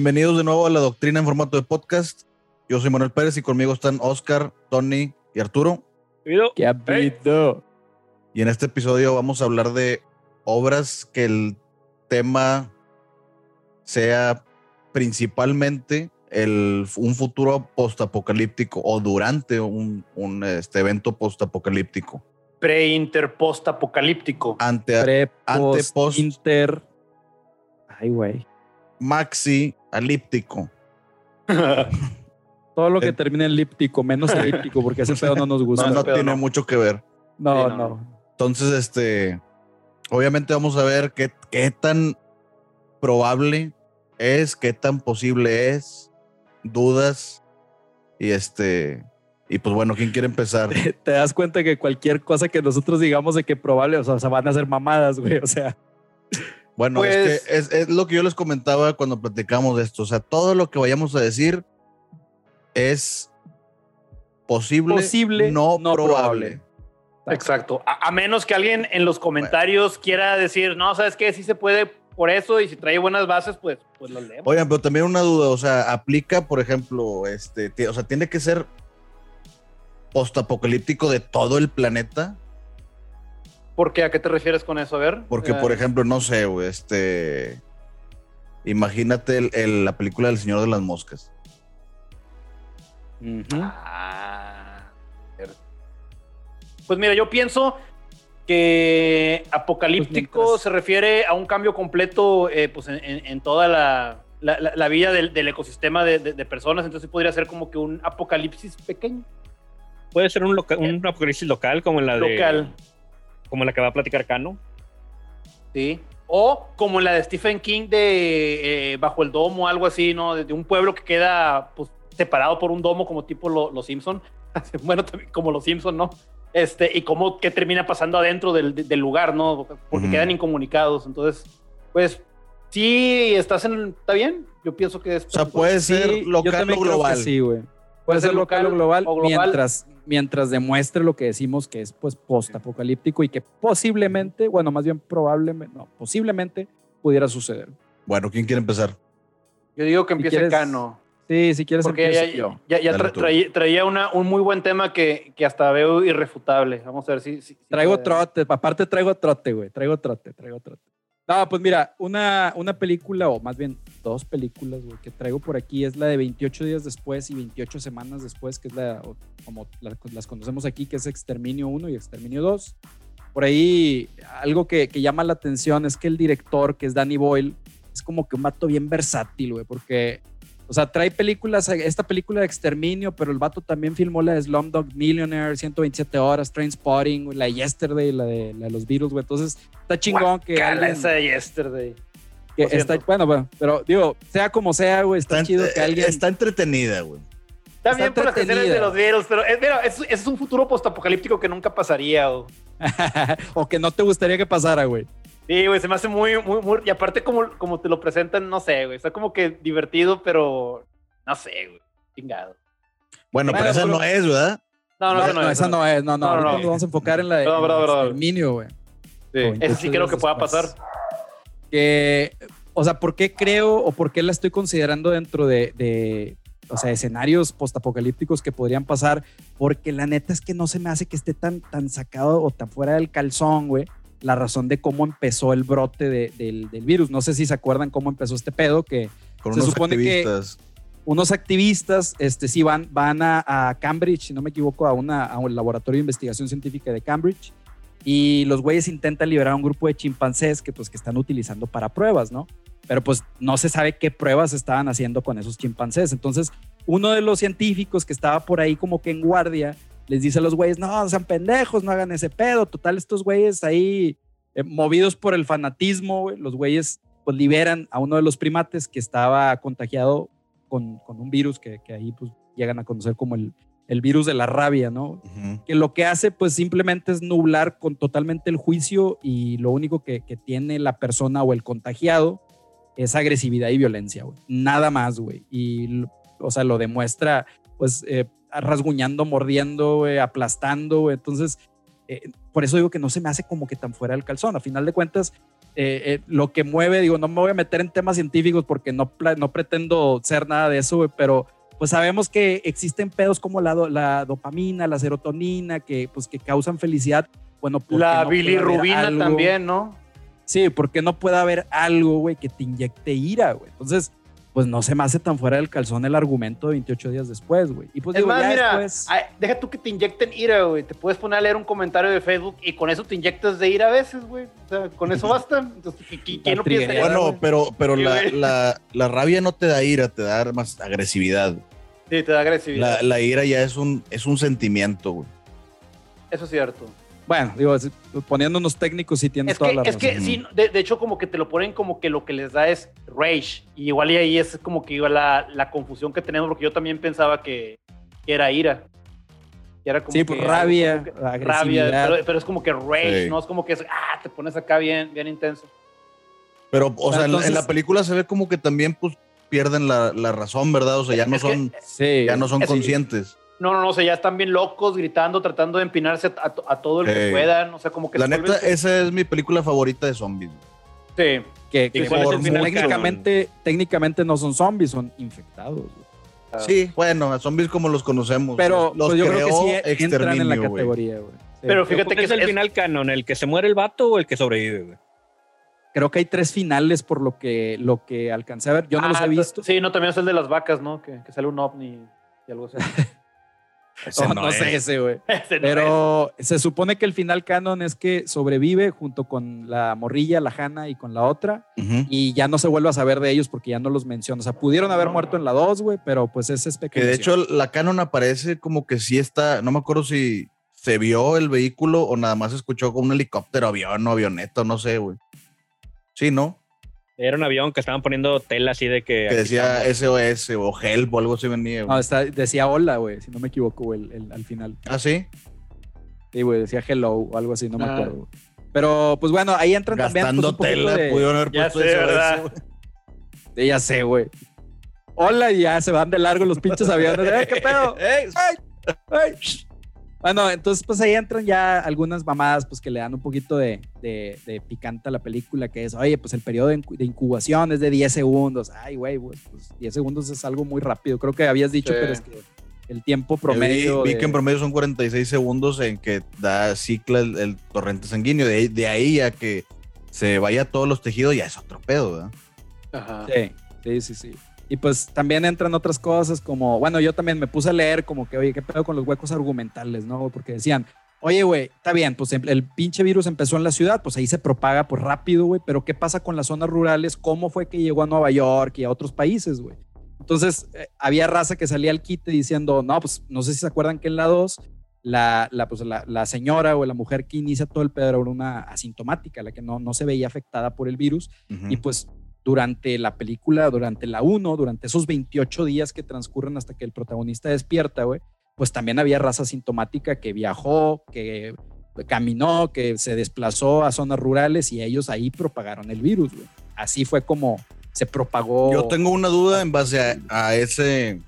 Bienvenidos de nuevo a la doctrina en formato de podcast. Yo soy Manuel Pérez y conmigo están Oscar, Tony y Arturo. ¿Qué ha habido? Y en este episodio vamos a hablar de obras que el tema sea principalmente el, un futuro postapocalíptico o durante un, un este, evento postapocalíptico. Pre-inter post-apocalíptico. Ante, Pre, ante post, post inter. Ay, güey. maxi alíptico. Todo lo que termine en elíptico, menos elíptico, porque ese pedo no nos gusta. No, no pedo tiene no. mucho que ver. No, Sí, no, no. Entonces, este, obviamente vamos a ver qué, qué tan probable es, qué tan posible es, dudas y este, y pues bueno, ¿quién quiere empezar? Te das cuenta que cualquier cosa que nosotros digamos de que probable, o sea, se van a hacer mamadas, güey. O sea, Bueno, Pues- es que es, es lo que yo les comentaba cuando platicamos de esto, o sea, todo lo que vayamos a decir es posible, Posible, no, no probable. probable. Exacto. A, a menos que alguien en los comentarios quiera decir, no, ¿sabes qué? Sí se puede por eso y si trae buenas bases, pues, pues lo leemos. Oigan, pero también una duda, o sea, aplica, por ejemplo, este, o sea, tiene que ser postapocalíptico de todo el planeta, ¿Por qué? ¿A qué te refieres con eso? A ver. porque, Eh, por ejemplo, no sé, güey, este, imagínate el- el- la película del Señor de las Moscas. Ujú. Ah, cierto. Pues mira, yo pienso que apocalíptico Pues se refiere a un cambio completo eh, pues en, en- en toda la, la- la- la vida del, del ecosistema de, de- de personas, entonces podría ser como que un apocalipsis pequeño, Puede ser un, loca- un apocalipsis local como la de local, como la que va a platicar Cano. ¿sí? O como la de Stephen King de eh, Bajo el Domo, algo así, ¿no? De, de un pueblo que queda pues, separado por un domo como tipo lo- los Simpson, bueno, también como los Simpson, ¿no? Este, y cómo que termina pasando adentro del, del lugar, ¿no? Porque Ujú. quedan incomunicados. Entonces, pues, sí, estás en. ¿Está bien? Yo pienso que es. O sea, puede ser local o global. Sí, güey. Puede ser local o global, o global. mientras mientras demuestre lo que decimos que es pues post-apocalíptico y que posiblemente, bueno, más bien probablemente, no, posiblemente pudiera suceder. Bueno, ¿quién quiere empezar? Yo digo que empiece quieres- Cano. Sí, si quieres Porque ya, yo. ya- ya Dale tra- tú. traía, traía una, un muy buen tema que, que hasta veo irrefutable. Vamos a ver si. si- si Traigo puede. trote, aparte traigo trote, güey, traigo trote, traigo trote. No, pues mira, una, una película, o más bien dos películas, que traigo por aquí es la de 28 días después y 28 semanas después, que es la, como la- las conocemos aquí, que es Exterminio 1 y Exterminio 2. Por ahí, algo que, que llama la atención es que el director, que es Danny Boyle, es como que un vato bien versátil, güey, porque, o sea, trae películas, esta película de Exterminio, pero el vato también filmó la de Slumdog Millionaire, 127 horas, Trainspotting, güey, la de Yesterday, la de, la de los Beatles, güey. Entonces, está chingón que, alguien- esa de yesterday. que está, bueno, bueno, pero digo, sea como sea, güey, está, Está, chido eh, que alguien... está entretenida, güey. Está, Está bien por las canciones de los Beatles, pero es, mira, es, es un futuro postapocalíptico que nunca pasaría. o- o que no te gustaría que pasara, güey. Sí, güey, se me hace muy, muy, muy. Y aparte, como, como te lo presentan, no sé, güey. Está como que divertido, pero no sé, güey. Chingado. Bueno, Bueno, pero esa no es, ¿verdad? No, no, No, esa no, no, es, esa no es, no, no, No, no, no. nos vamos a enfocar en la de en perdón. Exterminio, güey. Sí, esa sí creo que pueda pasar. que, o sea, ¿por qué creo o por qué la estoy considerando dentro de, de, o sea, escenarios postapocalípticos que podrían pasar? Porque la neta es que no se me hace que esté tan, tan sacado o tan fuera del calzón, güey, la razón de cómo empezó el brote de- del, del virus. No sé si se acuerdan cómo empezó este pedo, que Con Se unos supone que- activistas. unos activistas, este, sí van, van a, a Cambridge, si no me equivoco, a, una, a un laboratorio de investigación científica de Cambridge. Y los güeyes intentan liberar a un grupo de chimpancés que, pues, que están utilizando para pruebas, ¿no? Pero pues no se sabe qué pruebas estaban haciendo con esos chimpancés. Entonces, uno de los científicos que estaba por ahí como que en guardia, les dice a los güeyes, no, sean pendejos, no hagan ese pedo. Total, estos güeyes ahí, eh, movidos por el fanatismo, güey, los güeyes pues liberan a uno de los primates que estaba contagiado con, con un virus que, que ahí pues llegan a conocer como el, el virus de la rabia, ¿no? Ujú. Que lo que hace pues simplemente es nublar con totalmente el juicio y lo único que, que tiene la persona o el contagiado es agresividad y violencia, güey. Nada más, güey. Y, o sea, lo demuestra pues eh, rasguñando, mordiendo, güey, aplastando, güey. Entonces, eh, por eso digo que no se me hace como que tan fuera del calzón. A final de cuentas, eh, eh, lo que mueve, digo, no me voy a meter en temas científicos porque no, no pretendo ser nada de eso, güey, pero pues sabemos que existen pedos como la, do- la dopamina, la serotonina, que pues que causan felicidad. Bueno, ¿por qué La no bilirrubina también, ¿no? Sí, porque no puede haber algo, güey, que te inyecte ira, güey. Entonces, pues no se me hace tan fuera del calzón el argumento de 28 días después, güey. Y pues Es digo, más, ya mira, después- ay, deja tú que te inyecten ira, güey. Te puedes poner a leer un comentario de Facebook y con eso te inyectas de ira a veces, güey. O sea, con eso basta. Entonces, ¿qui- qui- ¿quién no piensa Bueno, güey? pero, pero Sí, la, la, la rabia no te da ira, te da más agresividad. Sí, te da agresividad. La, la ira ya es un, es un sentimiento, güey. Eso es cierto. Bueno, digo, es- poniéndonos técnicos sí tienes Es toda que, la es razón. que sí, de, de hecho, como que te lo ponen como que lo que les da es rage. Y igual y ahí es como que iba la, la confusión que tenemos, porque yo también pensaba que, que era ira. Que era como Sí, que pues, rabia, como que- rabia, pero, pero es como que rage, Sí. ¿no? Es como que es, ah, te pones acá bien, bien intenso. Pero, o sea, en- la película se ve como que también, pues, pierden la, la razón, ¿verdad? O sea, ya no Es que- son, Sí. ya no son es- conscientes. No, no, no, o sea, ya están bien locos, gritando, tratando de empinarse a, todo el que puedan. O sea, como que La neta, vuelven- esa es mi película favorita de zombies. Sí. que, ¿Y que por- técnicamente, técnicamente no son zombies, son infectados. güey. Ah. Sí, bueno, zombies como los conocemos. Pero los pues, yo creo que creó sí entran en la Exterminio, güey. categoría, güey. Sí. Pero fíjate ¿Cuál que es el es- final canon? ¿El que se muere el vato o el que sobrevive, güey? Creo que hay tres finales por lo que, lo que alcancé a ver. Yo no los Ah, he visto. Sí, no, también es el de las vacas, ¿no? Que, que sale un ovni y algo así. Ese No, no es. sé ese, güey. Ese no Pero se supone que el final canon es que sobrevive junto con la morrilla, la Hanna y con la otra. Y ya no se vuelve a saber de ellos porque ya no los menciona. O sea, pudieron haber muerto en la 2, güey, pero pues es Que especulación. de hecho la canon aparece como que sí está, no me acuerdo si se vio el vehículo o nada más escuchó con un helicóptero, avión o avioneta, no sé, güey. Sí, ¿no? Era un avión que estaban poniendo tela así de que. Que decía estamos. SOS o Help o algo así venía. No, güey. está- decía hola, güey, si no me equivoco, güey, el- el- al final. Ah, sí. Sí, güey, decía hello o algo así, no me acuerdo. güey. Pero pues bueno, ahí entran también. pues, Gastando un poquito tela, de- pudieron haber Ya puesto sé, SOS, ¿verdad? güey. Sí, ya sé, güey. Hola, y ya se van de largo los pinches aviones. ¡Eh, qué pedo! Ey, ¡Ay! ¡Ay! Bueno, entonces pues ahí entran ya algunas mamadas pues que le dan un poquito de, de, de picante a la película, que es, oye, pues el periodo de, incu- de incubación es de 10 segundos. Ay, güey, pues, pues, 10 segundos es algo muy rápido. Creo que habías dicho, Sí. pero es que el tiempo Vi, promedio... vi de- que en promedio son 46 segundos en que da cicla el, el torrente sanguíneo. De, ahí- de ahí a que se vaya a todos los tejidos ya es otro pedo, ¿verdad? Ajá. Sí, sí, sí, sí. Y pues también entran otras cosas como, bueno, yo también me puse a leer como que, oye, ¿qué pedo con los huecos argumentales, no? Porque decían, oye, güey, está bien, pues em- el pinche virus empezó en la ciudad, pues ahí se propaga pues rápido, güey, pero ¿qué pasa con las zonas rurales? ¿Cómo fue que llegó a Nueva York y a otros países, güey? Entonces, eh, había raza que salía al quite diciendo, no, pues no sé si se acuerdan que en la 2, la, la, pues, la, la señora o la mujer que inicia todo el pedo era una asintomática, la que no, no se veía afectada por el virus. Ujú. Y pues durante la película, durante la 1, durante esos 28 días que transcurren hasta que el protagonista despierta, güey, pues también había raza sintomática que viajó, que caminó, que se desplazó a zonas rurales y ellos ahí propagaron el virus, güey. Así fue como se propagó. Yo tengo una duda en base a, a ese,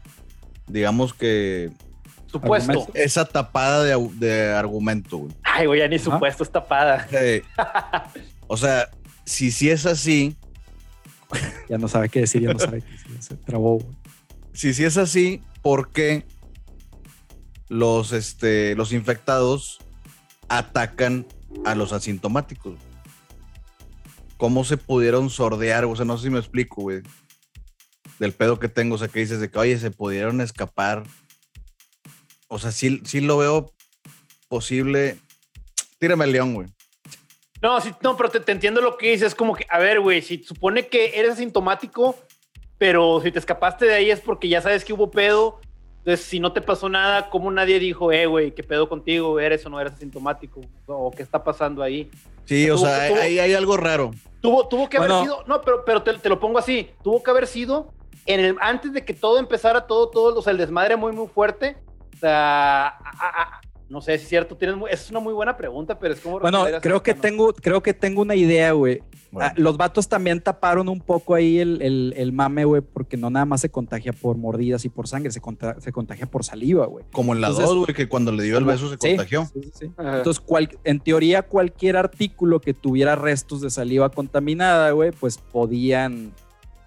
digamos que, Supuesto. Argumento. esa tapada de, argumento, güey. Ay, güey, ya ni Ajá. supuesto es tapada. O sea, si sí es así, Ya no sabe qué decir, ya no sabe qué decir, se trabó, güey. si sí es así, ¿por qué los, este, los infectados atacan a los asintomáticos? ¿Cómo se pudieron sordear? O sea, no sé si me explico, güey. Del pedo que tengo, o sea, que dices de que, oye, se pudieron escapar. O sea, sí, sí lo veo posible. Tírame el león, güey. No, sí, no, pero te, te entiendo lo que dices. Es como que, a ver, güey, si supone que eres asintomático, pero si te escapaste de ahí es porque ya sabes que hubo pedo. Entonces, si no te pasó nada, ¿cómo nadie dijo, eh, güey, qué pedo contigo? ¿Eres o no eres asintomático? ¿O qué está pasando ahí? Sí, o Tuvo- sea, tuvo- hay, hay algo raro. Tuvo, tuvo que haber Bueno. sido, no, pero, pero te, te lo pongo así, tuvo que haber sido en el, antes de que todo empezara, todo, todo, o sea, el desmadre muy, muy fuerte. O sea, a- a- No sé si es cierto, tienes mu- es una muy buena pregunta, pero es como... Bueno, creo que ¿no? tengo, creo que tengo una idea, güey. Bueno, Ah, los vatos también taparon un poco ahí el, el, el mame, güey, porque no nada más se contagia por mordidas y por sangre, se, conta- se contagia por saliva, güey. como en la entonces- 2, güey, que cuando le dio el beso se Sí, contagió. sí, sí. Entonces, cual- en teoría, cualquier artículo que tuviera restos de saliva contaminada, güey, pues podían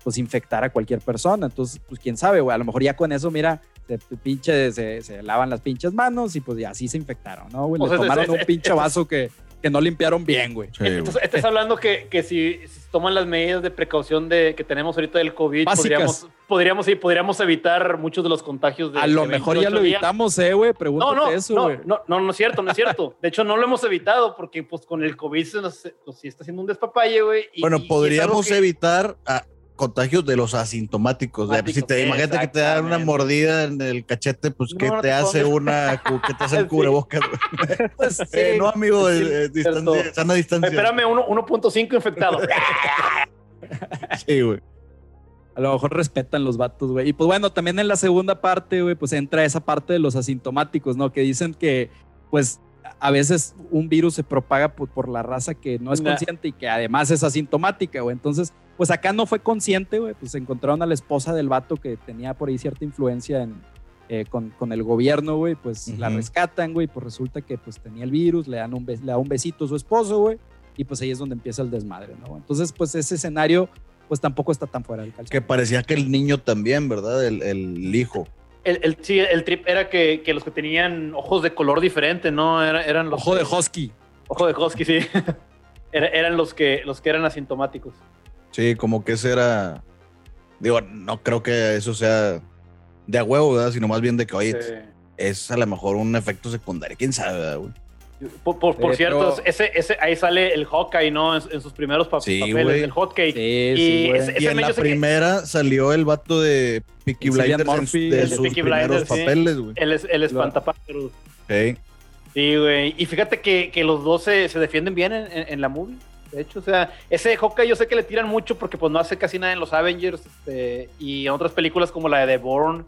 pues infectar a cualquier persona. Entonces, pues quién sabe, güey. A lo mejor ya con eso, mira, se, pinche, se, se lavan las pinches manos y pues ya así se infectaron, ¿no, güey? Le sea, tomaron es- un pinche es- vaso que, que no limpiaron bien, güey. Sí, güey. Entonces, estás hablando que, que si, toman las medidas de precaución de, que tenemos ahorita del COVID, podríamos, podríamos, sí, podríamos evitar muchos de los contagios de A lo de mejor ya 28 lo días. evitamos, eh, güey. No, Pregúntate no, eso, no, güey. no, no, no es cierto, no es cierto. De hecho, no lo hemos evitado porque pues con el COVID se nos, nos sí está haciendo un despapalle, güey. y- Bueno, y- podríamos evitar ah, contagios de los asintomáticos. de- si te imagínate que te dan una mordida en el cachete, pues No, ¿qué no te te hace una, qué te hace el cubrebocas? güey? Pues, Eh, no, amigo, sí, eh, eh, distancia, sana distancia. Espérame, uno- 1.5 infectado. Sí, güey. A lo mejor respetan los vatos, güey. Y pues bueno, también en la segunda parte, güey, pues entra esa parte de los asintomáticos, ¿no? Que dicen que, pues, a veces un virus se propaga por, por la raza que no es Nah. consciente y que además es asintomática, güey. Entonces, pues acá no fue consciente, güey. Pues encontraron a la esposa del vato que tenía por ahí cierta influencia en, eh, con, con el gobierno, güey. Pues la rescatan, güey. Pues resulta que pues tenía el virus, le dan un, bes- le da un besito a su esposo, güey. Y pues ahí es donde empieza el desmadre, ¿no? Entonces, pues ese escenario, pues tampoco está tan fuera del calzón. Que parecía que el niño también, ¿verdad? El, el hijo. El, el- sí, el trip era que, que los que tenían ojos de color diferente, ¿no? Era- eran los Ojo de Husky. Ojo de Husky, sí. Era- eran los que, los que eran asintomáticos. Sí, como que ese era. Digo, no creo que eso sea de a huevo, ¿verdad? Sino más bien de que, oye, Sí. es a lo mejor un efecto secundario. ¿Quién sabe, verdad, güey? Por, por- por Sí, cierto, ese, ese, ahí sale el Hawkeye, ¿no? En, en sus primeros Sí, papeles, güey. el Hotcake. Sí, Y sí, ese- Y en la que- primera salió el vato de Peaky Blinders en- Murphy, de sus Peaky primeros Blinders, papeles, güey. El, el espantapájaros. Sí. Sí, güey. Y fíjate que, que los dos se, se defienden bien en, en- en la movie. De hecho, o sea, ese Hawkeye yo sé que le tiran mucho porque pues no hace casi nada en los Avengers este, y en otras películas como la de The Bourne,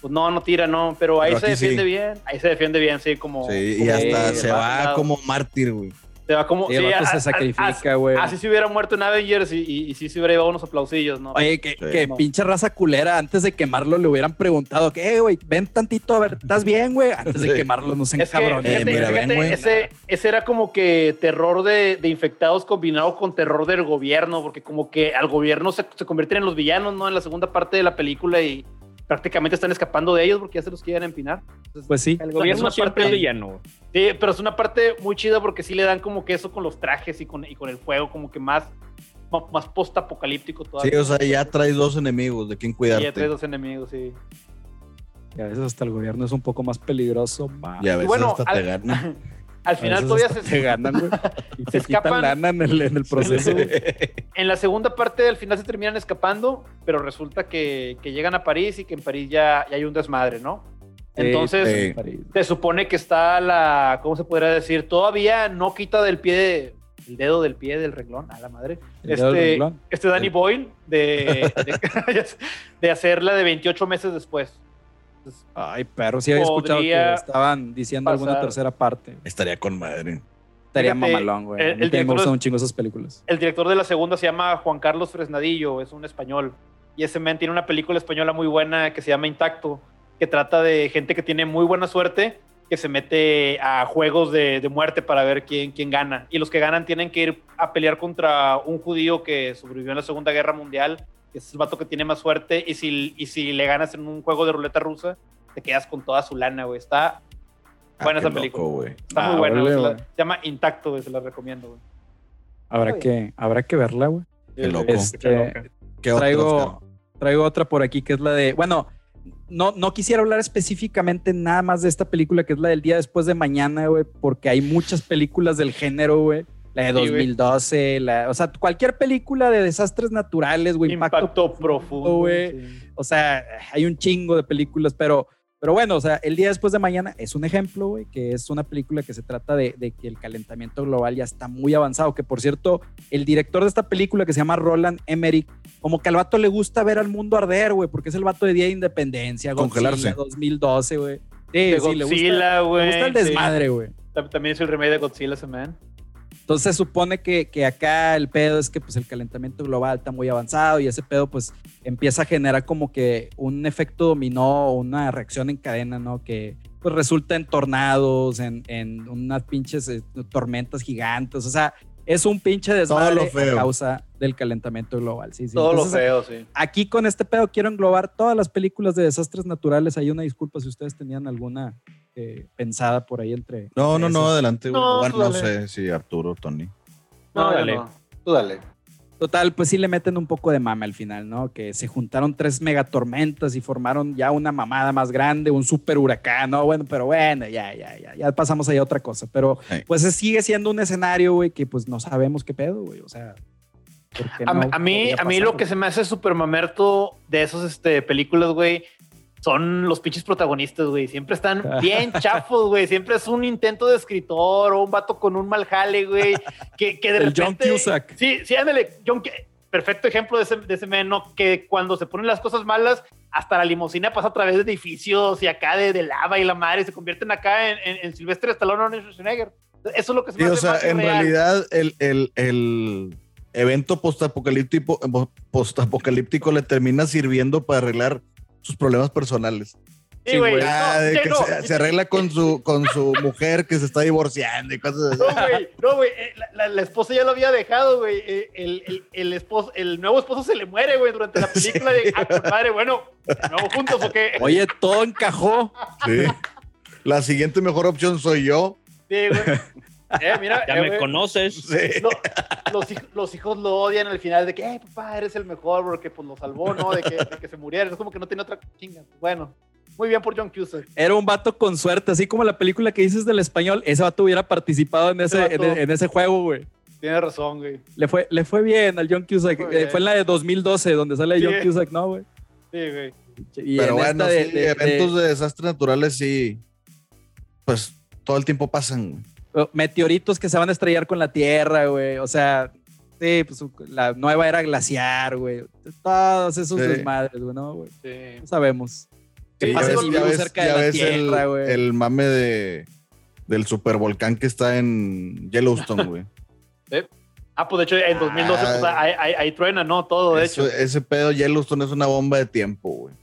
pues no, no tira, no. Pero ahí Pero se sí. defiende bien. Ahí se defiende bien, sí, como... Sí, y hasta se va lado. como mártir, güey. Se va como... Sí, sí, a- se a- sacrifica, güey. Así se hubiera muerto en Avengers y, y, y sí se hubiera llevado unos aplausillos, ¿no? Oye, que, Sí. que No. pinche raza culera, antes de quemarlo le hubieran preguntado, ¿qué, güey? Ven tantito, a ver, ¿estás bien, güey? Antes de Sí. quemarlo, no sean Es que, fíjate, Eh, mira, fíjate, ven, güey. ese, ese era como que terror de, de infectados combinado con terror del gobierno, porque como que al gobierno se, se convierten en los villanos, ¿no? En la segunda parte de la película y prácticamente están escapando de ellos porque ya se los quieren empinar. Entonces, Pues sí. El Es gobierno una siempre es parte- villano. Sí, pero es una parte muy chida porque sí le dan como que eso con los trajes y con, y con el fuego, como que más, más post-apocalíptico todavía. Sí, o sea, ya traes dos enemigos de quien Y ya cuidarte. traes dos enemigos, sí. Y a veces hasta el gobierno es un poco más peligroso. Y a veces bueno, hasta al- te ganan. Al final todavía se, te ganan, güey. Y se escapan. lana en el, en el proceso. En la segunda parte al final se terminan escapando, pero resulta que, que llegan a París y que en París ya, ya hay un desmadre, ¿no? Entonces, sí. se supone que está la, ¿cómo se podría decir? Todavía no quita del pie, de- el dedo del pie del renglón, a la madre. Este, este Danny Boyle de, de, de hacerla de 28 meses después. Ay, perro, sí había escuchado que estaban diciendo alguna tercera parte. Estaría con madre. Estaría Fíjate, mamalón, güey. el- A el mí también me director gustan de- un chingo esas películas. El director de la segunda se llama Juan Carlos Fresnadillo, es un español. Y ese man tiene una película española muy buena que se llama Intacto, que trata de gente que tiene muy buena suerte, que se mete a juegos de, de muerte para ver quién, quién gana. Y los que ganan tienen que ir a pelear contra un judío que sobrevivió en la Segunda Guerra Mundial, es el vato que tiene más suerte. Y si, y si le ganas en un juego de ruleta rusa, te quedas con toda su lana, güey. Está Ah, buena esa película. loco, güey. Está Ah, muy buena, güey. órale, Se la- güey. Se llama Intacto, güey. Se la recomiendo, güey. Habrá Oye. que, habrá que verla, güey. Qué loco. Este, ¿Qué traigo, traigo otra por aquí que es la de. Bueno, no, no quisiera hablar específicamente nada más de esta película que es la del día después de mañana, güey, porque hay muchas películas del género, güey. La de Sí, güey. 2012, la, o sea, cualquier película de desastres naturales, güey. Impacto, profundo, güey. sí. O sea, hay un chingo de películas, pero, pero bueno, o sea, el día después de mañana es un ejemplo, güey, que es una película que se trata de, de que el calentamiento global ya está muy avanzado. Que por cierto, el director de esta película que se llama Roland Emmerich, como que al vato le gusta ver al mundo arder, güey, porque es el vato de Día de Independencia, Godzilla, Congelarse. 2012, güey. Sí, de sí, le gusta, Godzilla, le güey. gusta el desmadre, güey. Tam- También es el remake de Godzilla ese man. Entonces se supone que, que acá el pedo es que pues el calentamiento global está muy avanzado y ese pedo pues empieza a generar como que un efecto dominó, una reacción en cadena, ¿no? Que pues resulta en tornados, en, en unas pinches eh, tormentas gigantes, o sea, es un pinche desmadre a causa del calentamiento global. Sí, sí. Todo Entonces, lo feo, sí. Aquí con este pedo quiero englobar todas las películas de desastres naturales. Hay una disculpa si ustedes tenían alguna eh, pensada por ahí entre. No, no, entre no, esas. adelante. No, bueno, no sé si Arturo, Tony. No, dale. no. Tú dale. Total, pues sí le meten un poco de mame al final, ¿no? Que se juntaron tres megatormentas y formaron ya una mamada más grande, un super huracán, ¿no? Bueno, pero bueno, ya, ya, ya, ya pasamos ahí a otra cosa. Pero Sí. pues sigue siendo un escenario, güey, que pues no sabemos qué pedo, güey. O sea, ¿por qué A, no a mí, a mí lo que se me hace súper mamerto de esos este, películas, güey, son los pinches protagonistas, güey. Siempre están bien chafos, güey. Siempre es un intento de escritor o un vato con un mal jale, güey. Que, que de El John repente... Cusack. Sí, sí, ándale. John, perfecto ejemplo de ese, de ese men, ¿no? Que cuando se ponen las cosas malas, hasta la limusina pasa a través de edificios y acá de, de lava y la madre y se convierten acá en, en, en Sylvester Stallone o en Schwarzenegger. Eso es lo que se Sí, me o hace sea, más en realidad el, el, el evento postapocalíptico, postapocalíptico le termina sirviendo para arreglar sus problemas personales. Sí, güey. Ah, No, sí, que no. se, se arregla con su, con su mujer que se está divorciando y cosas así. No, güey, no, güey. eh, La, la- la esposa ya lo había dejado, güey. eh, El, el, el, esposo, el nuevo esposo se le muere, güey, durante la película. De, ah, compadre, bueno, ¿de nuevo juntos o qué? Oye, todo encajó. Sí. La siguiente mejor opción soy yo. Sí, güey. Eh, mira, Ya eh, me güey, conoces. Sí. lo- los, hij- los hijos lo odian al final de que, eh, papá, eres el mejor porque pues lo salvó, ¿no? De que, de que se muriera. Es como que no tiene otra chinga. Bueno, muy bien por John Cusack. Era un vato con suerte, así como la película que dices del español, ese vato hubiera participado en ese, en, ese juego, güey. Tiene razón, güey. Le fue, le fue bien al John Cusack. Muy Eh, fue en la de 2012, donde sale Sí. John Cusack, ¿no, güey? Sí, güey. Y Pero en bueno, esta de- sí, de- de- eventos de desastres naturales sí, pues todo el tiempo pasan. oh, meteoritos que se van a estrellar con la Tierra, güey. O sea, sí, pues la nueva era glaciar, güey. Todos esos Sí. desmadres, güey, ¿no, güey? Sí. No sabemos. Sí, ¿Qué ya pasa vivo ves- cerca de la ves Tierra, el, güey? el mame de, del supervolcán que está en Yellowstone, güey. Ah, pues de hecho en 2012 pues, Ah. ahí, ahí- ahí truena, ¿no? Todo, de Eso- hecho. ese pedo Yellowstone es una bomba de tiempo, güey.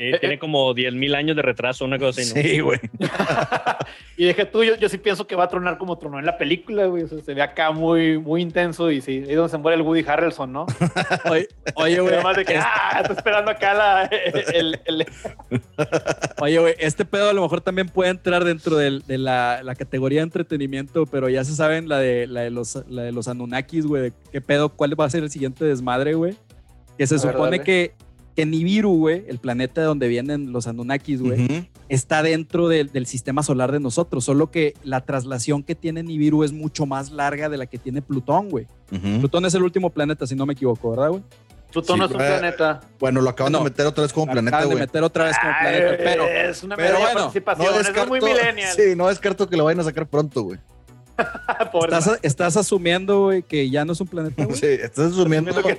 Sí. Sí, tiene como 10 mil años de retraso, una cosa así. ¿no? Sí, güey. y dije tú, yo, yo sí pienso que va a tronar como tronó en la película, güey. O sea, se ve acá muy, muy intenso y sí, ahí es donde se muere el Woody Harrelson, ¿no? Oye, oye, güey. Nada más de que, ah, está esperando acá la, el, el- Oye, güey, este pedo a lo mejor también puede entrar dentro del- de, la, la categoría de entretenimiento, pero ya se saben la de, la de, los, la de los Anunnakis, güey. de ¿Qué pedo? ¿Cuál va a ser el siguiente desmadre, güey? Que se A supone que, que Nibiru, güey, el planeta de donde vienen los Anunnakis, güey, está dentro del, del sistema solar de nosotros, solo que la traslación que tiene Nibiru es mucho más larga de la que tiene Plutón, güey. Plutón es el último planeta, si no me equivoco, ¿verdad, güey? Plutón Sí, no es un eh, planeta. Bueno, lo acaban No. de meter otra vez como Acaban planeta, de güey. meter otra vez como Ay, planeta, pero... es una pero de bueno, participación, No es muy millennial. sí, no descarto que lo vayan a sacar pronto, güey. Estás, estás asumiendo, güey, que ya no es un planeta, güey. Sí, estás asumiendo que-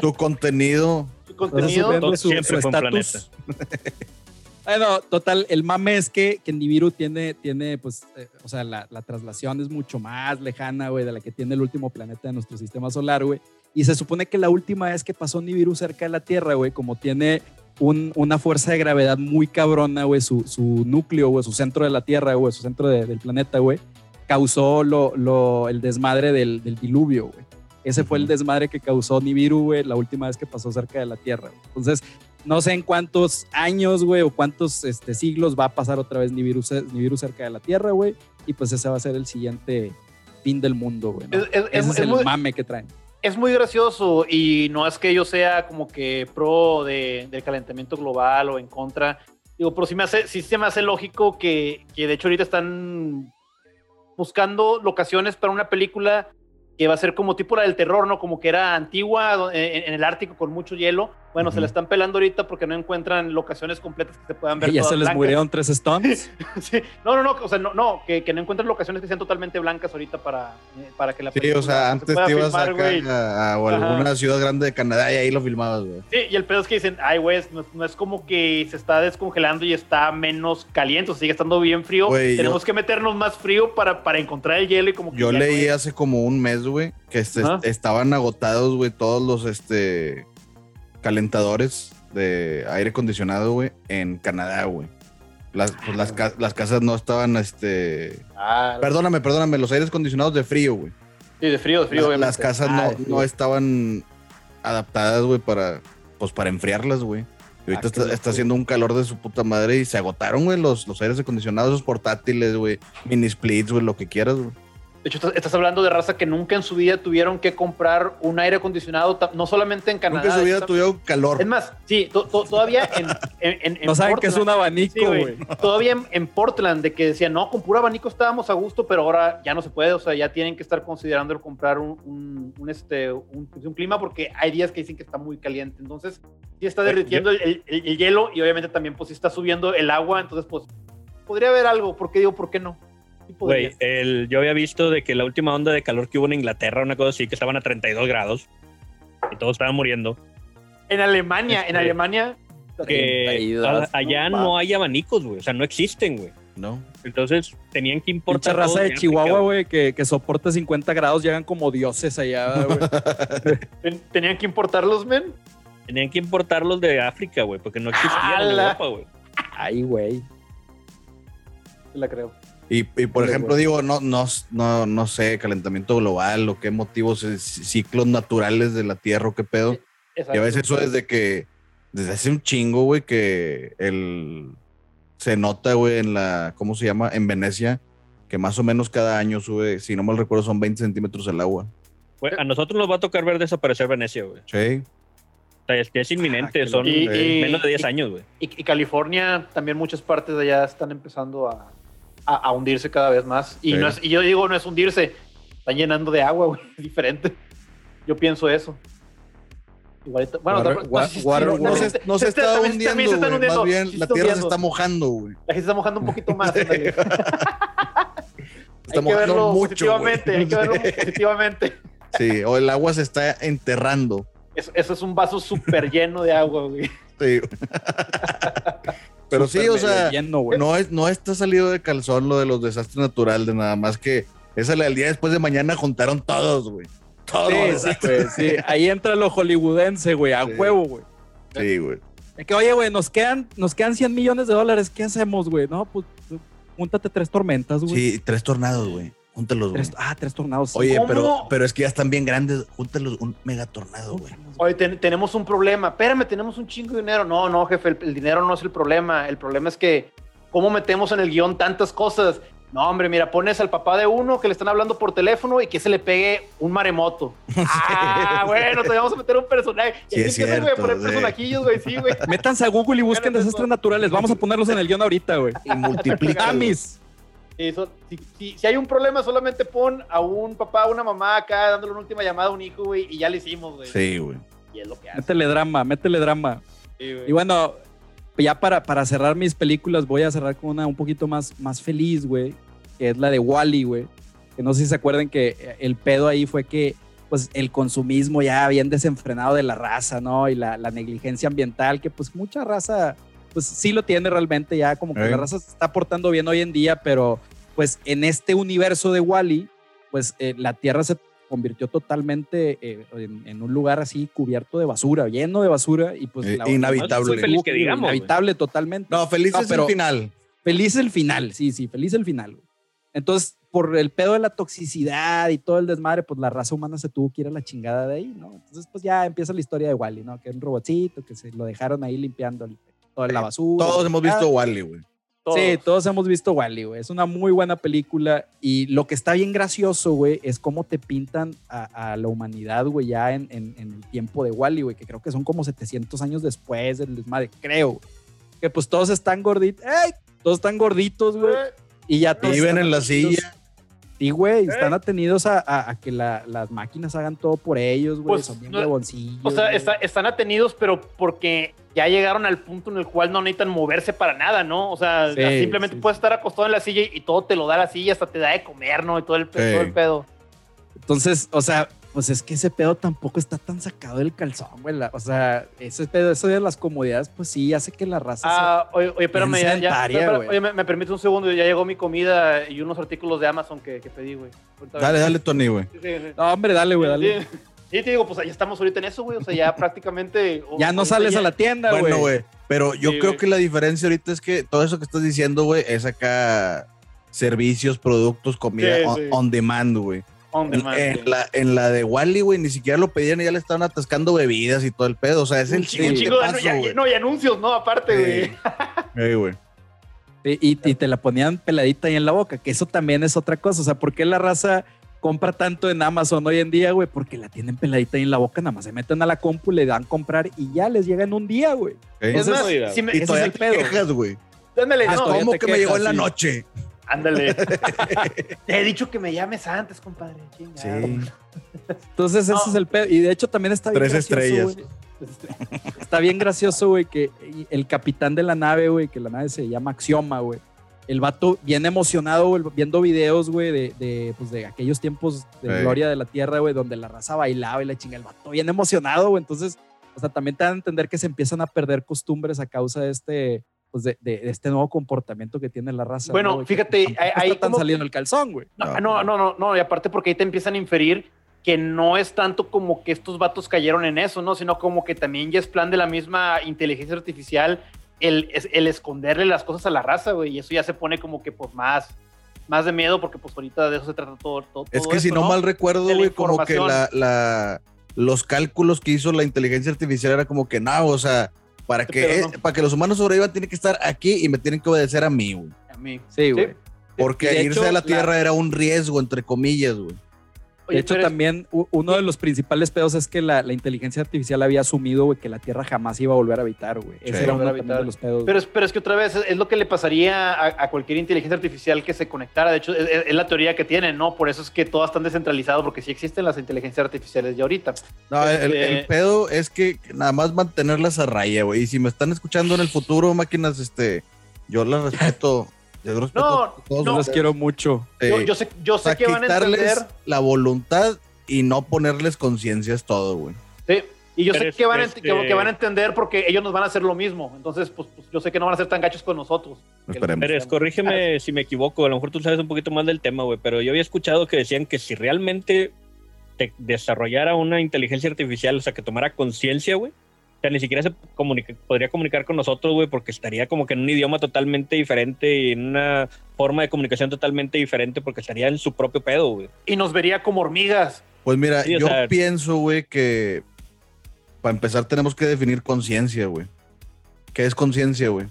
tu contenido. Contenido. su Siempre su fue un estatus. Bueno, total, el mame es que, que Nibiru tiene, tiene pues, eh, o sea, la, la traslación es mucho más lejana, güey, de la que tiene el último planeta de nuestro sistema solar, güey. Y se supone que la última vez que pasó Nibiru cerca de la Tierra, güey, como tiene un- una fuerza de gravedad muy cabrona, güey, su, su núcleo, güey, su centro de la Tierra, güey, su centro de- del planeta, güey, causó lo, lo- el desmadre del, del diluvio, güey. Ese fue el desmadre que causó Nibiru, güey, la última vez que pasó cerca de la Tierra. Entonces, no sé en cuántos años, güey, o cuántos este, siglos va a pasar otra vez Nibiru, ce- Nibiru cerca de la Tierra, güey. Y pues ese va a ser el siguiente fin del mundo, güey. ¿no? Es, es- Ese es- es es el muy, mame que traen. es muy gracioso y no es que yo sea como que pro de- del calentamiento global o en contra. Digo, pero sí, me hace, sí se me hace lógico que, que de hecho ahorita están buscando locaciones para una película que va a ser como tipo la del terror, ¿no? Como que era antigua, en, en el Ártico con mucho hielo, Bueno, se la están pelando ahorita porque no encuentran locaciones completas que se puedan ver. Y ya todas se les blancas. murieron tres stones. Sí. No, no, no, o sea, no, no que, que no encuentran locaciones que sean totalmente blancas ahorita para, eh, para que la Sí, o sea, se antes te ibas filmar, acá a, a- o a Ajá. alguna ciudad grande de Canadá y ahí lo filmabas, güey. Sí, y el pedo es que dicen, ay, güey, no, es- no es como que se está descongelando y está menos caliente, o sea, sigue estando bien frío. Güey, Tenemos yo- que meternos más frío para, para encontrar el hielo y como que Yo ya, leí güey. hace como un mes, güey, que estaban agotados, güey, todos los este calentadores de aire acondicionado, güey, en Canadá, güey. Las, pues, las, ca- las casas no estaban, este... Ah, Perdóname, perdóname, los aires acondicionados de frío, güey. sí, de frío, de frío, Las, las casas Ah, no, frío. no estaban adaptadas, güey, para, pues, para enfriarlas, güey. Y ahorita Ah, está, haciendo un calor de su puta madre y se agotaron, güey, los, los aires acondicionados, esos portátiles, güey, mini splits, güey, lo que quieras, güey. De hecho, estás, estás hablando de raza que nunca en su vida tuvieron que comprar un aire acondicionado, no solamente en Canadá. Nunca en su vida tuvieron calor. Es más, sí, to- to- todavía en, en, en- en No saben que es un abanico, Sí, güey. Todavía en, en Portland, de que decían, no, con puro abanico estábamos a gusto, pero ahora ya no se puede, o sea, ya tienen que estar considerando el comprar un, un, un, este, un, un clima porque hay días que dicen que está muy caliente. Entonces, sí está derritiendo el, el- el hielo y obviamente también, pues, sí está subiendo el agua. Entonces, pues, podría haber algo. ¿Por qué digo, por qué no? Güey, el, yo había visto de que la última onda de calor que hubo en Inglaterra, una cosa así, que estaban a 32 grados y todos estaban muriendo. En Alemania, en Este, Alemania. Que 32, a- allá no, hay abanicos, güey. O sea, no existen, güey. ¿No? Entonces tenían que importar. raza todo de Chihuahua, güey, que, que soporta 50 grados, llegan como dioses allá, güey. ten- tenían que importarlos, men. Tenían que importarlos de África, güey, porque no existían en. Europa, güey. Ay, güey. La creo. Y, y por ejemplo, digo, no, no, no, no sé, calentamiento global o qué motivos, eh, ciclos naturales de la Tierra o qué pedo. Y a veces eso es de que desde hace un chingo, güey, que el se nota, güey, en la, ¿cómo se llama? En Venecia, que más o menos cada año sube, si no mal recuerdo, son 20 centímetros el agua. Güey, a nosotros nos va a tocar ver desaparecer Venecia, güey. Sí. O sea, es que es inminente, qué son y- menos de 10 y- años, güey. Y, y California, también muchas partes de allá están empezando a, a- a hundirse cada vez más. Y, Sí. no es- y yo digo, no es hundirse, están llenando de agua, güey, es diferente. Yo pienso eso. Igualito, bueno, Water- sí, water- No, no también se, no se este- está también- hundiendo, se hundiendo. Bien, Sí se la está Tierra se está mojando, güey. La gente se está mojando un poquito más. Está hay que verlo mucho, positivamente, hay que verlo positivamente. Sí, o el agua se está enterrando. Eso, eso es un vaso súper lleno de agua, güey. Sí. Pero sí, o sea, lleno, no, es, no está salido de calzón lo de los desastres naturales, de nada más que esa la del día después de mañana juntaron todos, güey. Todos. Sí, sí, güey, sí. Ahí entra lo hollywoodense, güey, a Sí. huevo, güey. Sí, güey. Es que, oye, güey, nos quedan, nos quedan 100 millones de dólares. ¿Qué hacemos, güey? No, pues, júntate tres tormentas, güey. Sí, tres tornados, güey. Júntalos. Tres- ah, tres tornados. Oye, ¿Cómo? pero, pero es que ya están bien grandes. Júntalos un megatornado, güey. Oye, ten- tenemos un problema. Espérame, tenemos un chingo de dinero. No, no, jefe, el, el dinero no es el problema. El problema es que, ¿cómo metemos en el guion tantas cosas? No, hombre, mira, pones al papá de uno que le están hablando por teléfono y que se le pegue un maremoto. Ah, bueno, te vamos a meter un personaje. Sí, es empiezan, güey, a cierto, poner sí. personajillos, güey, sí, güey. Métanse a Google y busquen desastres naturales. Vamos a ponerlos en el guion ahorita, güey. Y multiplica. Eso, si, si- si hay un problema, solamente pon a un papá, a una mamá acá dándole una última llamada a un hijo, güey, y ya le hicimos, güey. Sí, güey. Y es lo que hace. Métele drama, métele drama. Sí, güey. Y bueno, ya para, para cerrar mis películas, voy a cerrar con una un poquito más, más feliz, güey, que es la de Wally, güey. Que no sé si se acuerdan que el pedo ahí fue que pues el consumismo ya bien desenfrenado de la raza, ¿no? Y la, la negligencia ambiental, que pues mucha raza, pues sí lo tiene realmente ya, como que Eh. la raza se está portando bien hoy en día, pero pues en este universo de Wally, pues eh, la Tierra se convirtió totalmente eh, en, en un lugar así cubierto de basura, lleno de basura y pues Eh, la- inhabitable. Soy feliz que digamos, inhabitable totalmente. No, feliz No, es pero- el final. Feliz el final, sí, sí, feliz el final. güey. Entonces, por el pedo de la toxicidad y todo el desmadre, pues la raza humana se tuvo que ir a la chingada de ahí, ¿no? Entonces, pues ya empieza la historia de Wally, ¿no? Que es un robotcito que se lo dejaron ahí limpiando el- la basura. Todos hemos visto Wally, güey. Todos. Sí, todos hemos visto Wally, güey. Es una muy buena película y lo que está bien gracioso, güey, es cómo te pintan a, a la humanidad, güey, ya en, en- en el tiempo de Wally, güey, que creo que son como 700 años después del desmadre, creo. güey. Que pues todos están gorditos, ¡ey! Todos están gorditos, güey. Y ya todos Viven están en la gorditos. silla. Sí, güey, están atenidos a, a- a que la- las máquinas hagan todo por ellos, güey. Pues, son bien no- O sea, está- están atenidos, pero porque ya llegaron al punto en el cual no necesitan moverse para nada, ¿no? O sea, Sí, simplemente sí, puedes estar acostado en la silla y, y todo te lo da la silla, hasta te da de comer, ¿no? Y todo el, todo el pedo. Entonces, o sea, pues es que ese pedo tampoco está tan sacado del calzón, güey. La- O sea, ese pedo, eso de las comodidades, pues sí hace que la raza Ah, oye, oye, espérame, bien ya, ya- oye, me, me permite un segundo, ya llegó mi comida y unos artículos de Amazon que, que pedí, güey. Ahorita Dale, dale, Tony, güey. Sí, sí, sí. se... No, hombre, dale, güey, dale. Sí, te digo, pues ya estamos ahorita en eso, güey. O sea, ya prácticamente. Ya no sales ya- a la tienda, güey. Bueno, güey. Pero yo Sí, creo güey. que la diferencia ahorita es que todo eso que estás diciendo, güey, es acá servicios, productos, comida Sí, on, sí. on demand, güey. On En, demand, en sí. la, en la de Wally, güey, ni siquiera lo pedían y ya le estaban atascando bebidas y todo el pedo. O sea, es el de- ya- güey. no, y anuncios, ¿no? Aparte, güey. Y, y te la ponían peladita ahí en la boca, que eso también es otra cosa. O sea, ¿por qué la raza compra tanto en Amazon hoy en día, güey? Porque la tienen peladita ahí en la boca, nada más se meten a la compu, le dan comprar y ya les llega en un día, güey. Ey. Es más, Oiga, si me, y todavía es el te pedo. quejas, güey. Ah, no, ¿Cómo que me llegó en la sí. noche? Ándale. Te he dicho que me llames antes, compadre. Chingado. Entonces, No. ese es el pedo. Y de hecho, también está bien Tres gracioso, estrellas. güey. Está bien gracioso, güey, que el capitán de la nave, güey, que la nave se llama Axioma, güey. El vato bien emocionado, güey, viendo videos, güey, de, de, pues, de aquellos tiempos de gloria de la Tierra, güey, donde la raza bailaba y la chinga. El vato bien emocionado, güey. Entonces, o sea, también te dan a entender que se empiezan a perder costumbres a causa de este, pues, de, de- de este nuevo comportamiento que tiene la raza. Bueno, ¿no, güey? Que fíjate, tampoco ahí- ahí está tan como- saliendo el calzón, güey. No, no, no, no, no, y aparte porque ahí te empiezan a inferir que no es tanto como que estos vatos cayeron en eso, ¿no? Sino como que también ya es plan de la misma inteligencia artificial el, el esconderle las cosas a la raza, güey, y eso ya se pone como que pues más, más de miedo porque pues ahorita de eso se trata todo. todo Es que si esto, no, mal recuerdo, güey, como que la, la- los cálculos que hizo la inteligencia artificial era como que, no, o sea, para que, no. para que los humanos sobrevivan tienen que estar aquí y me tienen que obedecer a mí, güey. A mí. Sí, güey. Porque irse hecho, a la la- Tierra era un riesgo, entre comillas, güey. Oye, de hecho, también uno de los principales pedos es que la, la inteligencia artificial había asumido güey, que la Tierra jamás iba a volver a habitar, güey. Ese Sí. era uno de los pedos. Pero es, pero es que otra vez es, es lo que le pasaría a, a cualquier inteligencia artificial que se conectara. De hecho, es, es- es la teoría que tienen, ¿no? Por eso es que todas están descentralizadas, porque sí existen las inteligencias artificiales ya ahorita. No, el, Este- el pedo es que nada más mantenerlas a raya, güey. Y si me están escuchando en el futuro, máquinas, este, yo las respeto. Yo respeto No, todos no. los quiero mucho. Eh, Yo, yo sé, yo que van a quitarles entender. la voluntad y no ponerles conciencia es todo, güey. Sí, y yo Pero sé es- que van, a, este- que, que van a entender porque ellos nos van a hacer lo mismo. Entonces, pues, pues, yo sé que no van a ser tan gachos con nosotros. Esperemos. Pérez, corrígeme si me equivoco, a lo mejor tú sabes un poquito más del tema, güey, pero yo había escuchado que decían que si realmente te desarrollara una inteligencia artificial, o sea, que tomara conciencia, güey, sea, ni siquiera se comunica- podría comunicar con nosotros, güey, porque estaría como que en un idioma totalmente diferente y en una forma de comunicación totalmente diferente, porque estaría en su propio pedo, güey. Y nos vería como hormigas. Pues mira, Sí, o yo sea- pienso, güey, que para empezar tenemos que definir conciencia, güey. ¿Qué es conciencia, güey?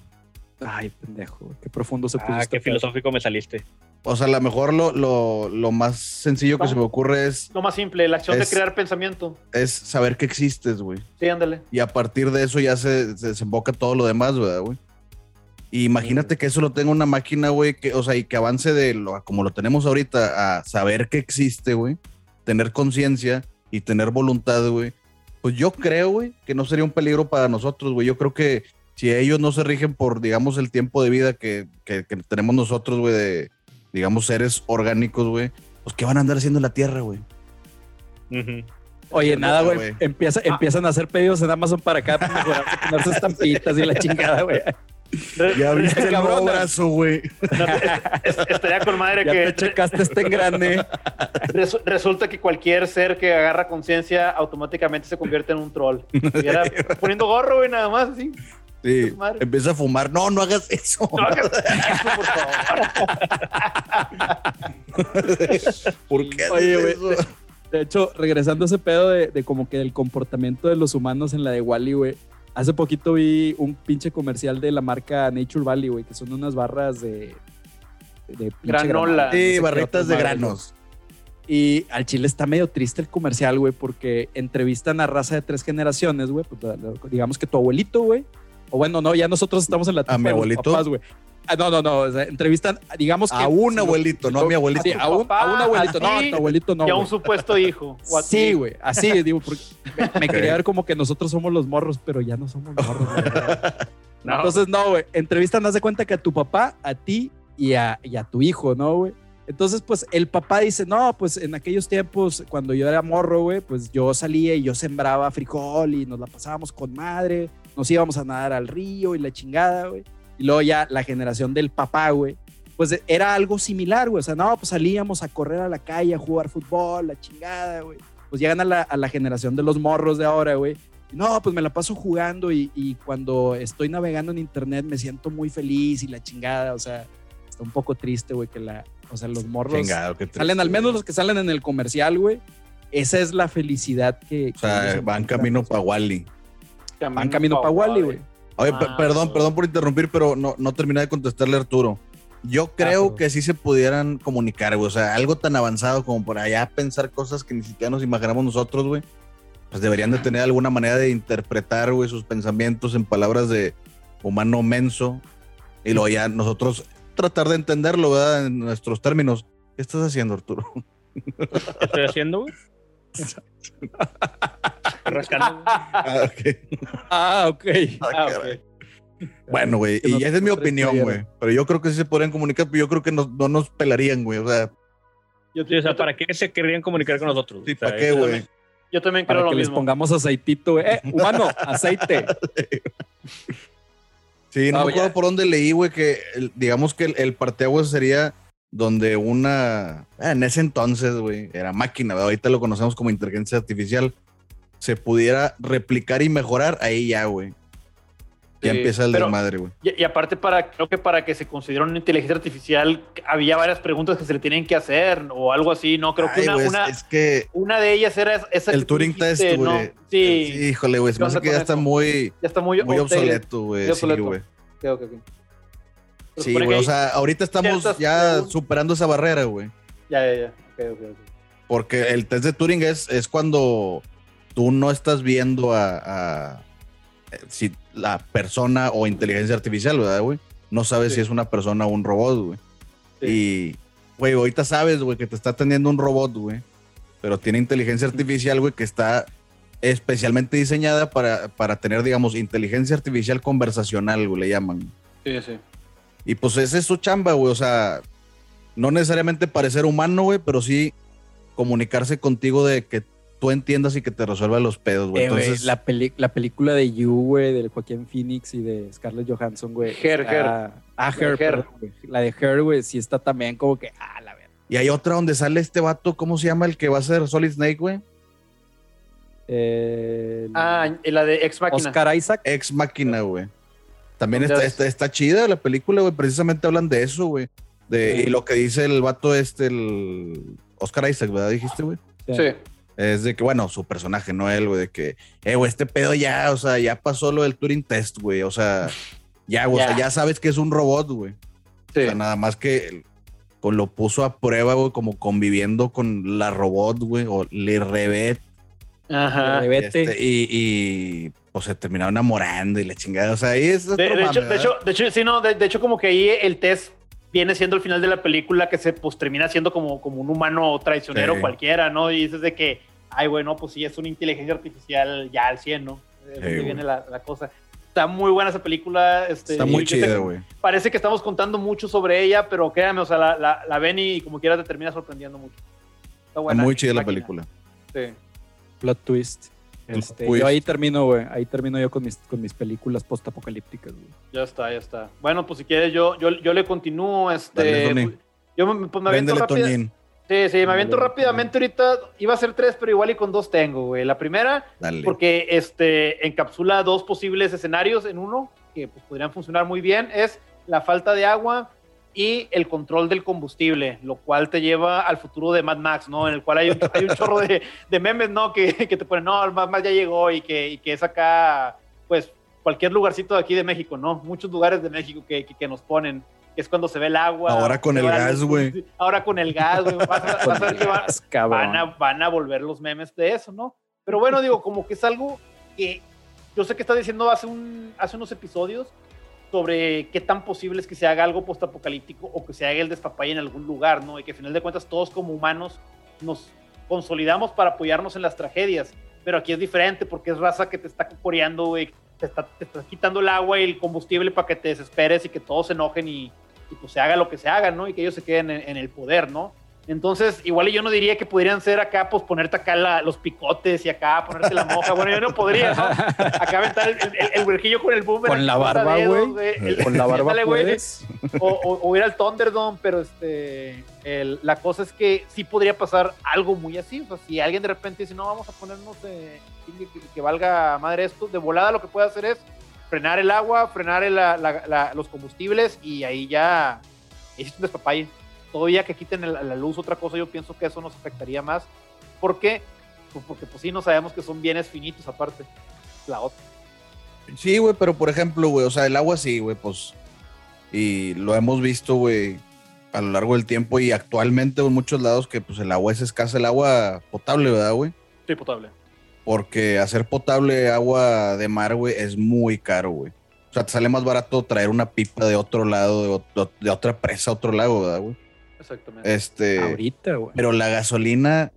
Ay, pendejo. Qué profundo se puso. Ah, este qué pedo. filosófico me saliste. O sea, a lo mejor lo, lo, lo más sencillo que se me ocurre es, Lo más simple, la acción Es- de crear pensamiento. es saber que existes, güey. Sí, ándale. Y a partir de eso ya se, se desemboca todo lo demás, ¿verdad, güey? Y imagínate que eso lo tenga una máquina, güey, que, o sea, y que avance de lo como lo tenemos ahorita a saber que existe, güey, tener conciencia y tener voluntad, güey. Pues yo creo, güey, que no sería un peligro para nosotros, güey. Yo creo que si ellos no se rigen por, digamos, el tiempo de vida que, que- que tenemos nosotros, güey, de, digamos, seres orgánicos, güey, pues ¿qué van a andar haciendo en la Tierra, güey? Ujú. Oye, nada, güey. Empieza, Ah. Empiezan a hacer pedidos en Amazon para acá, para ponerse estampitas y la chingada, güey. Ya viste el nuevo brazo, güey. es- estaría con madre Ya que te checaste este engrane. resu- resulta que cualquier ser que agarra conciencia automáticamente se convierte en un troll. Estuviera poniendo gorro, güey, nada más, así. Sí, empieza a fumar. No, no hagas eso. No hagas eso, por favor. ¿Por qué haces Oye, güey, eso? De hecho, regresando a ese pedo de, de como que del comportamiento de los humanos en la de Wally, güey. Hace poquito vi un pinche comercial de la marca Nature Valley, güey, que son unas barras de. de pinche Granola. no Sí, sé qué barritas de granos. Y al chile está medio triste el comercial, güey, porque entrevistan a raza de tres generaciones, güey. pues, digamos que tu abuelito, güey. O bueno, no, ya nosotros estamos en la etapa mi de los abuelito? papás, güey. Ah, No, no, no. o sea, entrevistan, digamos que. A un abuelito, no a mi abuelito. Sí, a un, a un abuelito. No, a tu abuelito no. y a un supuesto hijo. o a. Sí, güey. Así, digo, porque me, me quería ver como que nosotros somos los morros, pero ya no somos morros. No. Entonces, no, güey. Entrevistan, haz de cuenta que a tu papá, a ti y a, y a tu hijo, ¿no, güey? Entonces, pues el papá dice, no, pues en aquellos tiempos, cuando yo era morro, güey, pues yo salía y yo sembraba frijol y nos la pasábamos con madre, nos íbamos a nadar al río y la chingada, güey. Y luego ya la generación del papá, güey, pues era algo similar, güey. O sea, no, pues salíamos a correr a la calle, a jugar fútbol, la chingada, güey. Pues llegan a la, a la generación de los morros de ahora, güey. No, pues me la paso jugando y, y cuando estoy navegando en internet me siento muy feliz y la chingada, o sea, está un poco triste, güey, que la, o sea, los morros Chingado, qué triste, salen, al menos los que salen en el comercial, güey. Esa es la felicidad que... O sea, van camino para Wally. Van camino para Wally, güey. Oye, Ah, per- perdón, no. perdón por interrumpir, pero no, no terminé de contestarle a Arturo. Yo creo perdón. que sí se pudieran comunicar, güey. O sea, algo tan avanzado como por allá pensar cosas que ni siquiera nos imaginamos nosotros, güey. Pues deberían de tener alguna manera de interpretar, güey, sus pensamientos en palabras de humano menso. Y luego ya nosotros tratar de entenderlo, ¿verdad? En nuestros términos. ¿Qué estás haciendo, Arturo? ¿Qué estoy haciendo, güey? Rascando. Ah, ok. Ah, ok. Ah, ok. Bueno, güey, no y esa es mi opinión, güey. Pero yo creo que sí se podrían comunicar, pero yo creo que no, no nos pelarían, güey. O sea, Yo, o sea, ¿para qué se querrían comunicar con nosotros? sí, O sea, ¿para qué, güey? yo también creo Para lo que les mismo. pongamos aceitito, güey. Eh, humano, aceite. Sí, no No, me acuerdo por dónde leí, güey, que el- digamos que el, el parteaguas sería donde una. ah, en ese entonces, güey, era máquina, ¿verdad? ahorita lo conocemos como inteligencia artificial. Se pudiera replicar y mejorar, ahí ya, güey. Ya Sí, empieza el desmadre, güey. Y, y aparte, para, creo que para que se considere una inteligencia artificial, había varias preguntas que se le tienen que hacer o algo así, ¿no? Creo que una, es- una, es, que una de ellas era esa el Turing test, güey. Sí, Sí, híjole, güey, se me ¿Qué hace onda que ya está muy, ya está muy, obsoleto, güey. Sí, güey. Sí, güey, o sea, ahorita estamos ya superando esa barrera, güey. Ya, ya, ya. Porque el test de Turing es, es cuando tú no estás viendo a, a- eh, si la persona o inteligencia artificial, ¿verdad, güey? No sabes Sí. si es una persona o un robot, güey. Sí. Y, güey, ahorita sabes, güey, que te está atendiendo un robot, güey. Pero tiene inteligencia artificial, güey, que está especialmente diseñada para, para tener, digamos, inteligencia artificial conversacional, güey, le llaman. Sí, sí. Y pues esa es su chamba, güey. O sea, no necesariamente parecer humano, güey, pero sí comunicarse contigo de que tú entiendas y que te resuelva los pedos, güey. Eh, güey, Entonces, la, peli- la película de You, güey, del Joaquín Phoenix y de Scarlett Johansson, güey. Her, está- Her. Ah, Her, Her. perdón. La de Her, güey, sí está también como que, ah, la verdad. y hay otra donde sale este vato, ¿cómo se llama el que va a ser Solid Snake, güey? Eh, Ah, y la de Ex Máquina. Oscar Isaac. Ex Máquina, güey. También está, está, está chida la película, güey. Precisamente hablan de eso, güey. De, Sí. Y lo que dice el vato este, el Oscar Isaac, ¿verdad? Dijiste, güey. Sí. Es de que, bueno, su personaje, no él, güey, de que, eh, güey, este pedo ya, o sea, ya pasó lo del Turing Test, güey. O sea, ya, güey, o sea, Ya. sabes que es un robot, güey. Sí. O sea, nada más que con lo puso a prueba, güey, como conviviendo con la robot, güey, o le rebet. Ajá. este, y, y, pues se terminó enamorando y la chingada. O sea, ahí es. De, otro de mame, hecho, de, hecho, de hecho, sí, no, de, de hecho, como que ahí el test viene siendo el final de la película que se pues termina siendo como, como un humano traicionero Sí. cualquiera, ¿no? Y dices de que, ay, bueno, pues sí, es una inteligencia artificial ya al 100, ¿no? Es güey. viene la, la cosa. Está muy buena esa película. Este, Está muy chida, güey. Parece que estamos contando mucho sobre ella, pero créame, o sea, la, la, la ven y como quiera te termina sorprendiendo mucho. Está Está buena. muy chida la película. Sí. Plot twist. Este, yo ahí termino, güey. Ahí termino yo con mis, con mis películas post-apocalípticas, güey. Ya está, ya está. Bueno, pues si quieres, yo, yo, yo le continúo. Este, Dale, Tony. yo me, pues, me aviento Véndele, rápida- Toñín. Sí, sí, me aviento Dale, rápidamente ahorita. Iba a ser tres, pero igual y con dos tengo, güey. La primera, Dale. porque este, encapsula dos posibles escenarios en uno que pues, podrían funcionar muy bien, es la falta de agua y el control del combustible, lo cual te lleva al futuro de Mad Max, ¿no? En el cual hay un, hay un chorro de, de memes, ¿no? Que, que te ponen, no, el Mad Max ya llegó y que, y que es acá, pues, cualquier lugarcito de aquí de México, ¿no? Muchos lugares de México que, que, nos ponen, que es cuando se ve el agua. Ahora con el gas, güey. Ahora con el gas, güey. Vas a, vas a ver que va- Gas, cabrón. van a, van a volver los memes de eso, ¿no? Pero bueno, digo, como que es algo que yo sé que está diciendo hace, un, hace unos episodios, sobre qué tan posible es que se haga algo postapocalíptico o que se haga el despapalle en algún lugar, ¿no? Y que al final de cuentas todos como humanos nos consolidamos para apoyarnos en las tragedias. Pero aquí es diferente porque es raza que te está coreando, güey, te está, quitando el agua y el combustible para que te desesperes y que todos se enojen y, pues se haga lo que se haga, ¿no? Y que ellos se queden en, en el poder, ¿no? Entonces, igual yo no diría que podrían ser acá, pues ponerte acá la- los picotes y acá ponerte la moja. Bueno, yo no podría, ¿no? Acá aventar el, el, el huerquillo con el boomerang. Con la barba, güey. El- Con la barba güey. puedes. o, o- o ir al Thunderdome, pero este, el- la cosa es que sí podría pasar algo muy así. O sea, si alguien de repente dice, no, vamos a ponernos eh, que, que- que valga madre esto, de volada lo que puede hacer es frenar el agua, frenar el- la- la- la- los combustibles y ahí ya es un despapalle. Todavía que quiten el- la luz, otra cosa, yo pienso que eso nos afectaría más. ¿Por qué? Pues porque pues sí, no sabemos que son bienes finitos aparte. La otra. Sí, güey, pero por ejemplo, güey, o sea, el agua sí, güey, pues. Y lo hemos visto, güey, a lo largo del tiempo y actualmente en muchos lados que pues el agua es escasa, el agua potable, ¿verdad, güey? Sí, potable. Porque hacer potable agua de mar, güey, es muy caro, güey. O sea, te sale más barato traer una pipa de otro lado, de, ot- de otra presa a otro lado, ¿verdad, güey? Exactamente. Este. Ahorita, güey. Pero la gasolina,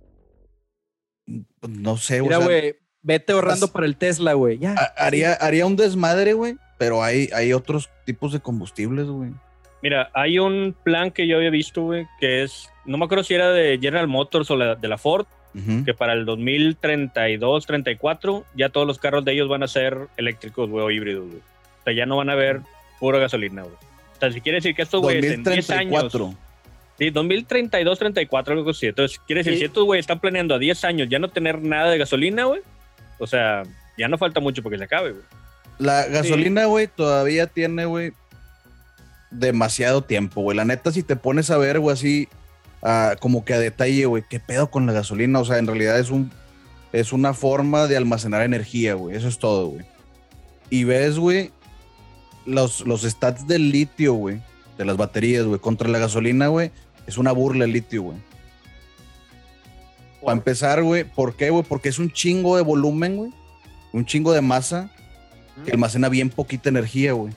no sé, Mira, o sea, güey, vete ahorrando has- para el Tesla, güey. Ya. ha- haría, haría un desmadre, güey, pero hay, hay otros tipos de combustibles, güey. Mira, hay un plan que yo había visto, güey, que es, no me acuerdo si era de General Motors o la- de la Ford, que para el 2032, 34, ya todos los carros de ellos van a ser eléctricos, güey, o híbridos, güey. O sea, ya no van a ver pura gasolina, güey. O sea, si quiere decir que estos güeyes en 10 años... 2034. Sí, 2032, 34, algo así. Entonces, quiere decir, Sí. si estos güeyes están planeando a 10 años ya no tener nada de gasolina, güey, o sea, ya no falta mucho porque se acabe, güey. La gasolina, güey, todavía tiene, güey, demasiado tiempo, güey. La neta, si te pones a ver, güey, así, ah, como que a detalle, güey, ¿qué pedo con la gasolina? O sea, en realidad es un, es una forma de almacenar energía, güey. Eso es todo, güey. Y ves, güey, los, los stats del litio, güey, de las baterías, güey, contra la gasolina, güey, es una burla el litio, güey. Para empezar, güey, ¿por qué, güey? Porque es un chingo de volumen, güey. Un chingo de masa que almacena bien poquita energía, güey.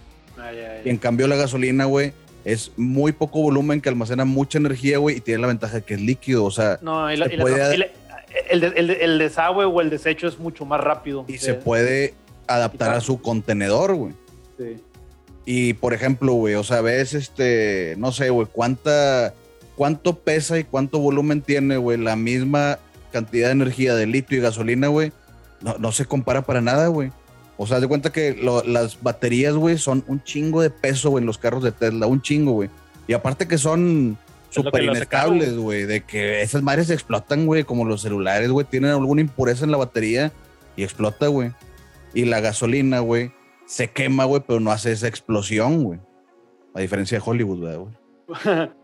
Y en cambio la gasolina, güey, es muy poco volumen que almacena mucha energía, güey, y tiene la ventaja de que es líquido, o sea, No, y la- se y la- puede- y la- el, el el desagüe o el desecho es mucho más rápido. y Sí, se puede adaptar a su contenedor, güey. sí. Y por ejemplo, güey, o sea, ves este, no sé, güey, cuánta, cuánto pesa y cuánto volumen tiene, güey, la misma cantidad de energía de litio y gasolina, güey, no, no se compara para nada, güey. O sea, de cuenta que lo- las baterías, güey, son un chingo de peso, güey, en los carros de Tesla, un chingo, güey. Y aparte que son súper inestables, güey, de que esas madres explotan, güey, como los celulares, güey, tienen alguna impureza en la batería y explota, güey. Y la gasolina, güey, se quema, güey, pero no hace esa explosión, güey. A diferencia de Hollywood, ¿verdad, güey.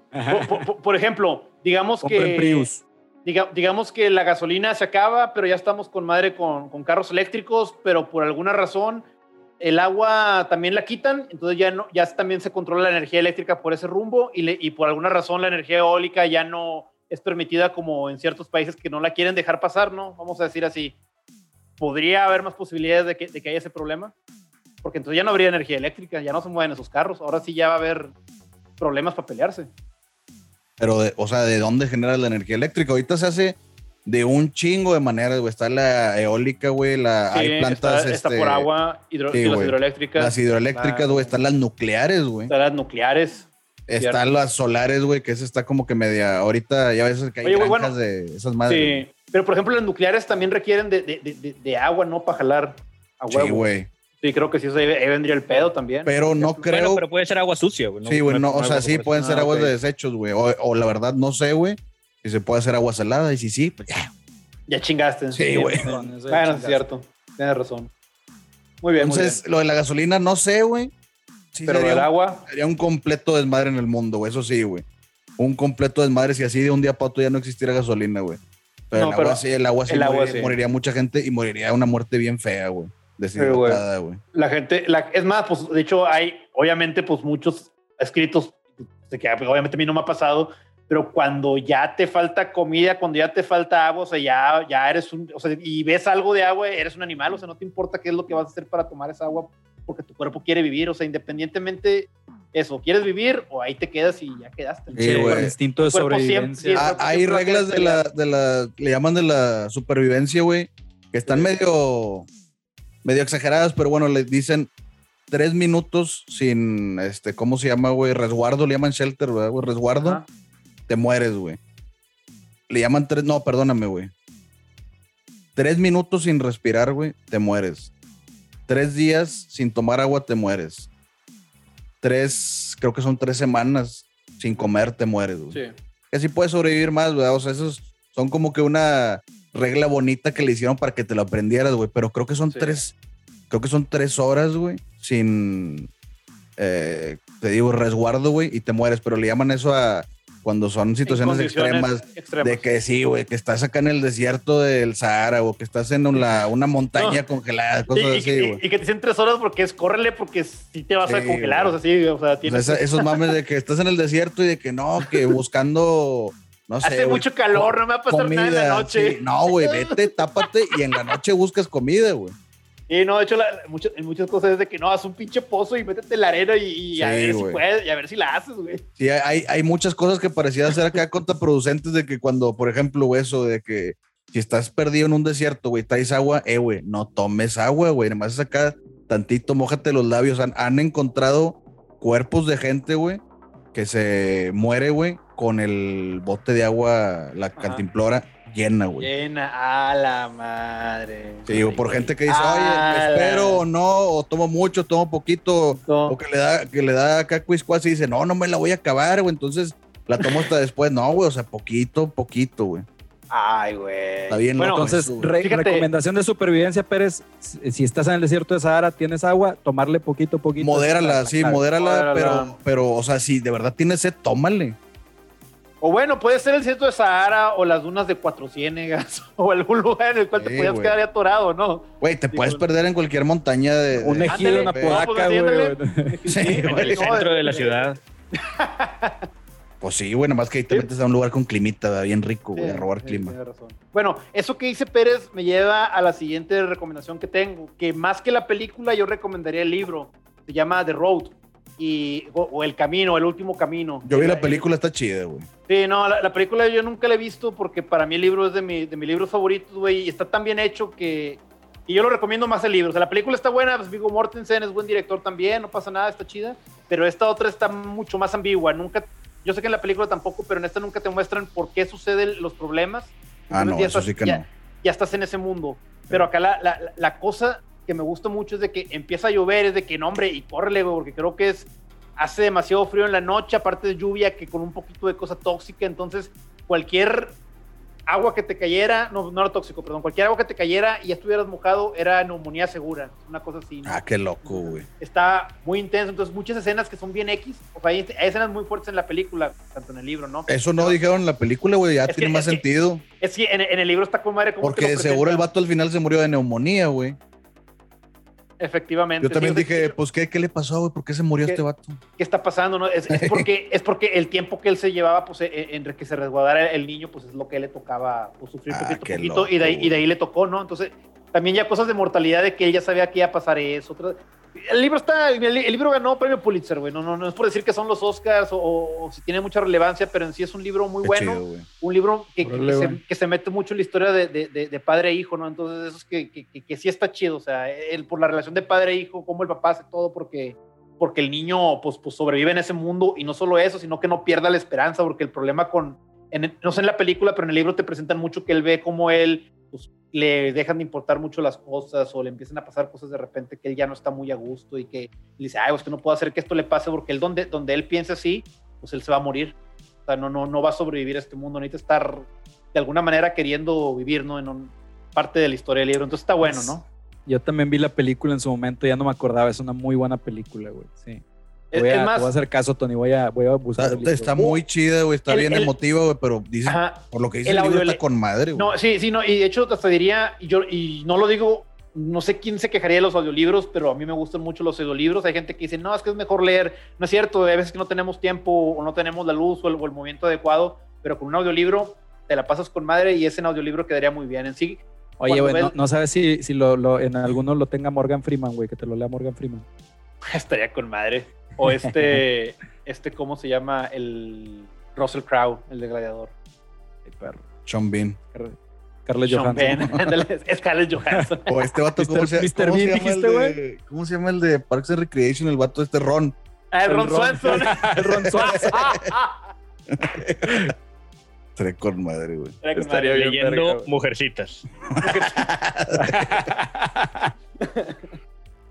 por, por- por- ejemplo, digamos Compren que Prius. diga- digamos que la gasolina se acaba, pero ya estamos con madre con, con carros eléctricos, pero por alguna razón el agua también la quitan, entonces ya no, ya también se controla la energía eléctrica por ese rumbo y, le- y por alguna razón la energía eólica ya no es permitida como en ciertos países que no la quieren dejar pasar, ¿no? Vamos a decir así. ¿Podría haber más posibilidades de que, de que haya ese problema? Porque entonces ya no habría energía eléctrica, ya no se mueven esos carros, ahora sí ya va a haber problemas para pelearse. Pero, de- o sea, ¿de dónde genera la energía eléctrica? Ahorita se hace de un chingo de maneras, güey. Está la eólica, güey, la, Sí, hay plantas, está, está este, por agua, hidro- sí, y las hidroeléctricas, las hidroeléctricas, Claro. güey, están las nucleares, güey. están las nucleares. Están las solares, güey, que esa está como que media. Ahorita ya ves que hay Oye, bueno, de esas madres. Sí, pero por ejemplo las nucleares también requieren de, de- de- de- agua, ¿no? Para jalar a Sí, huevo. güey. Sí, creo que sí, eso ahí, vendría el pedo también. Pero no creo. Bueno, pero puede ser agua sucia, güey. sí, güey, no, o sea, sí pueden ser Ah, aguas de desechos, güey. O, o la verdad, no sé, güey, si se puede hacer agua salada. Y si sí, pues ya. Ya chingaste. Sí, güey. Bueno, es cierto. Tienes razón. Muy bien, muy Entonces, bien. lo de la gasolina, no sé, güey. Sí, Pero sería el un- agua, Sería un completo desmadre en el mundo, güey. Eso sí, güey. Un completo desmadre si así de un día para otro ya no existiera gasolina, güey. Pero No, el pero agua sí, el agua sí, el agua moriría, sí. moriría mucha gente y moriría una muerte bien fea, güey. Deshidratada, güey. la gente, la- es más, pues de hecho hay, obviamente, pues muchos escritos, de que pues, obviamente a mí no me ha pasado, pero cuando ya te falta comida, cuando ya te falta agua, o sea, ya, ya eres un, o sea, y ves algo de agua, eres un animal, o sea, no te importa qué es lo que vas a hacer para tomar esa agua, porque tu cuerpo quiere vivir, o sea, independientemente eso, quieres vivir o ahí te quedas y ya quedaste. Sí, güey. el instinto de sobrevivencia. siempre- Ah, hay reglas de la, de la, le llaman de la supervivencia, güey, que están medio, medio exageradas, pero bueno, le dicen tres minutos sin, este, ¿cómo se llama, güey? Resguardo, le llaman shelter, ¿verdad, güey? Resguardo, Ajá. te mueres, güey. Le llaman tres, no, perdóname, güey. Tres minutos sin respirar, güey, te mueres. Tres días sin tomar agua, te mueres. Tres, creo que son tres semanas sin comer, te mueres, güey Sí. que sí puedes sobrevivir más, ¿verdad? O sea, esos son como que una regla bonita que le hicieron para que te lo aprendieras, güey. Pero creo que son Sí. tres, creo que son tres horas, güey, sin, eh, te digo, resguardo, güey, y te mueres. Pero le llaman eso a cuando son situaciones extremas. extremas. De que sí, güey, que estás acá en el desierto del Sahara o que estás en una, una montaña No. congelada, cosas y- así, güey. y que te dicen tres horas porque es córrele porque si te vas a congelar, o sea, sí, o sea, O sea, tienes... esa- esos mames de que estás en el desierto y de que no, que buscando, no sé. Hace güey, mucho calor, no me va a pasar nada en la noche. sí. No, güey, vete, tápate y en la noche buscas comida, güey. Y no, de hecho, la- mucho- en muchas cosas es de que no, haz un pinche pozo y métete en la arena y, y a ver si puedes, y a ver si la haces, güey. Sí, hay, hay muchas cosas que parecían ser acá contraproducentes de que cuando, por ejemplo, eso de que si estás perdido en un desierto, güey, traes agua, eh, güey, no tomes agua, güey, nada más es acá tantito, mójate los labios. Han, han encontrado cuerpos de gente, güey, que se muere, güey, con el bote de agua, la cantimplora llena, güey. Llena a la madre. Sí, digo, por gente que dice, A oye, espero o no, o tomo mucho, tomo poquito, No. o que le da, que le da acá cuiscuas y dice, no, no me la voy a acabar, güey, entonces la tomo hasta después. No, güey, o sea, poquito, poquito, güey. Ay, güey. Está bien Bueno, Entonces, re- Fíjate. recomendación de supervivencia, Pérez, si estás en el desierto de Sahara, tienes agua, tomarle poquito, poquito. Modérala, sí, modérala, Modérala. pero, pero, o sea, si de verdad tienes sed, tómale. O bueno, puede ser el desierto de Sahara o las dunas de Cuatro Ciénegas o algún lugar en el cual te podías quedar ahí atorado, ¿no? Güey, te Sí, puedes perder en cualquier montaña de... Un de- ejido, una Ándale, podaca, no, pues, güey. Sí, En el centro de la ciudad. Pues sí, nada más que ahí te Sí. metes a un lugar con climita, bien rico, güey, Sí, a robar clima. razón. Bueno, eso que dice Pérez me lleva a la siguiente recomendación que tengo, que más que la película yo recomendaría el libro, se llama The Road y, o, o El Camino, El Último Camino. Yo vi la película, está chida, güey. Sí, no, la, la película yo nunca la he visto porque para mí el libro es de, mi, de mis libros favoritos, güey, y está tan bien hecho que... Y yo lo recomiendo más el libro. O sea, la película está buena, pues Viggo Mortensen es buen director también, no pasa nada, está chida. Pero esta otra está mucho más ambigua. Nunca, yo sé que en la película tampoco, pero en esta nunca te muestran por qué suceden los problemas. Ah, no, ya eso estás- sí que ya- no. ya estás en ese mundo. Pero acá la, la, la cosa que me gusta mucho es de que empieza a llover, es de que no, hombre, y córrele, güey, porque creo que es, hace demasiado frío en la noche, aparte de lluvia, que con un poquito de cosa tóxica, entonces cualquier agua que te cayera, no, no era tóxico, perdón, cualquier agua que te cayera y ya estuvieras mojado era neumonía segura, una cosa así. ¿no? Ah, qué loco, güey. Está muy intenso, entonces muchas escenas que son bien X, o sea, hay, hay escenas muy fuertes en la película, tanto en el libro, ¿no? Eso no dijeron en la película, güey, ya Es que- tiene más es que- sentido. Es que en, en el libro está como madre como Porque de seguro el vato al final se murió de neumonía, güey. Efectivamente. Yo también sí, dije, pues, ¿qué, ¿qué le pasó, güey? ¿Por qué se murió ¿Qué? este vato? ¿qué está pasando? No? Es, es porque, es porque el tiempo que él se llevaba, pues, en, en que se resguardara el niño, pues es lo que le tocaba pues, sufrir Ah, poquito poquito, y, de ahí, y de ahí le tocó, ¿no? Entonces, también ya cosas de mortalidad de que él ya sabía que iba a pasar eso. otra- El libro está, el, el libro ganó premio Pulitzer, güey. No, no, no es por decir que son los Oscars o, o si tiene mucha relevancia, pero en sí es un libro muy Qué bueno. chido, un libro que, que- se, güey. que se mete mucho en la historia de, de- de- de padre e hijo, ¿no? Entonces, eso es que, que, que- que sí está chido, o sea, el, por la relación de padre e hijo, cómo el papá hace todo porque, porque el niño, pues, pues, sobrevive en ese mundo, y no solo eso, sino que no pierda la esperanza, porque el problema con, en- no sé en la película, pero en el libro te presentan mucho que él ve cómo él, pues, le dejan de importar mucho las cosas, o le empiezan a pasar cosas de repente que él ya no está muy a gusto, y que dice, ay, pues que no puedo hacer que esto le pase, porque él donde, donde él piensa así, pues él se va a morir. O sea, no, no, no va a sobrevivir a este mundo, necesita estar de alguna manera queriendo vivir, ¿no? En un- parte de la historia del libro. Entonces está bueno, ¿no? Yo también vi la película en su momento, ya no me acordaba, es una muy buena película, güey. Sí. Voy a, es te más, voy a hacer caso, Tony, voy a, voy a buscar. Está, muy chida, güey. Está el- bien el- emotiva, güey, pero dice, ajá, por lo que dice el el, libro, audio- está con madre, güey. No, sí, sí, no, y de hecho hasta diría, y yo y no lo digo, no sé quién se quejaría de los audiolibros, pero a mí me gustan mucho los audiolibros. Hay gente que dice, no, es que es mejor leer. No es cierto, hay veces que no tenemos tiempo o no tenemos la luz o el, o el movimiento adecuado, pero con un audiolibro te la pasas con madre y ese audiolibro quedaría muy bien. En sí, Oye, Cuando güey, no, sabes si, si lo, lo- en alguno lo tenga Morgan Freeman, güey, que te lo lea Morgan Freeman. Estaría con madre. O este, este, ¿cómo se llama? El Russell Crowe, el de Gladiador. Ay, perro. Sean Bean. Car- Carlos Sean Johansson. Ándale, es Scarlett Johansson. O este vato, ¿cómo Mr. se, Mr. cómo se Bean, llama el dijiste, de, ¿Cómo se llama el de Parks and Recreation? El vato este Ron. Ah, el El Ron Ron. Swanson. El Ron Swanson. Estaría con madre, güey. Estaría con Estaría madre. bien. verga, Leyendo güey. Mujercitas.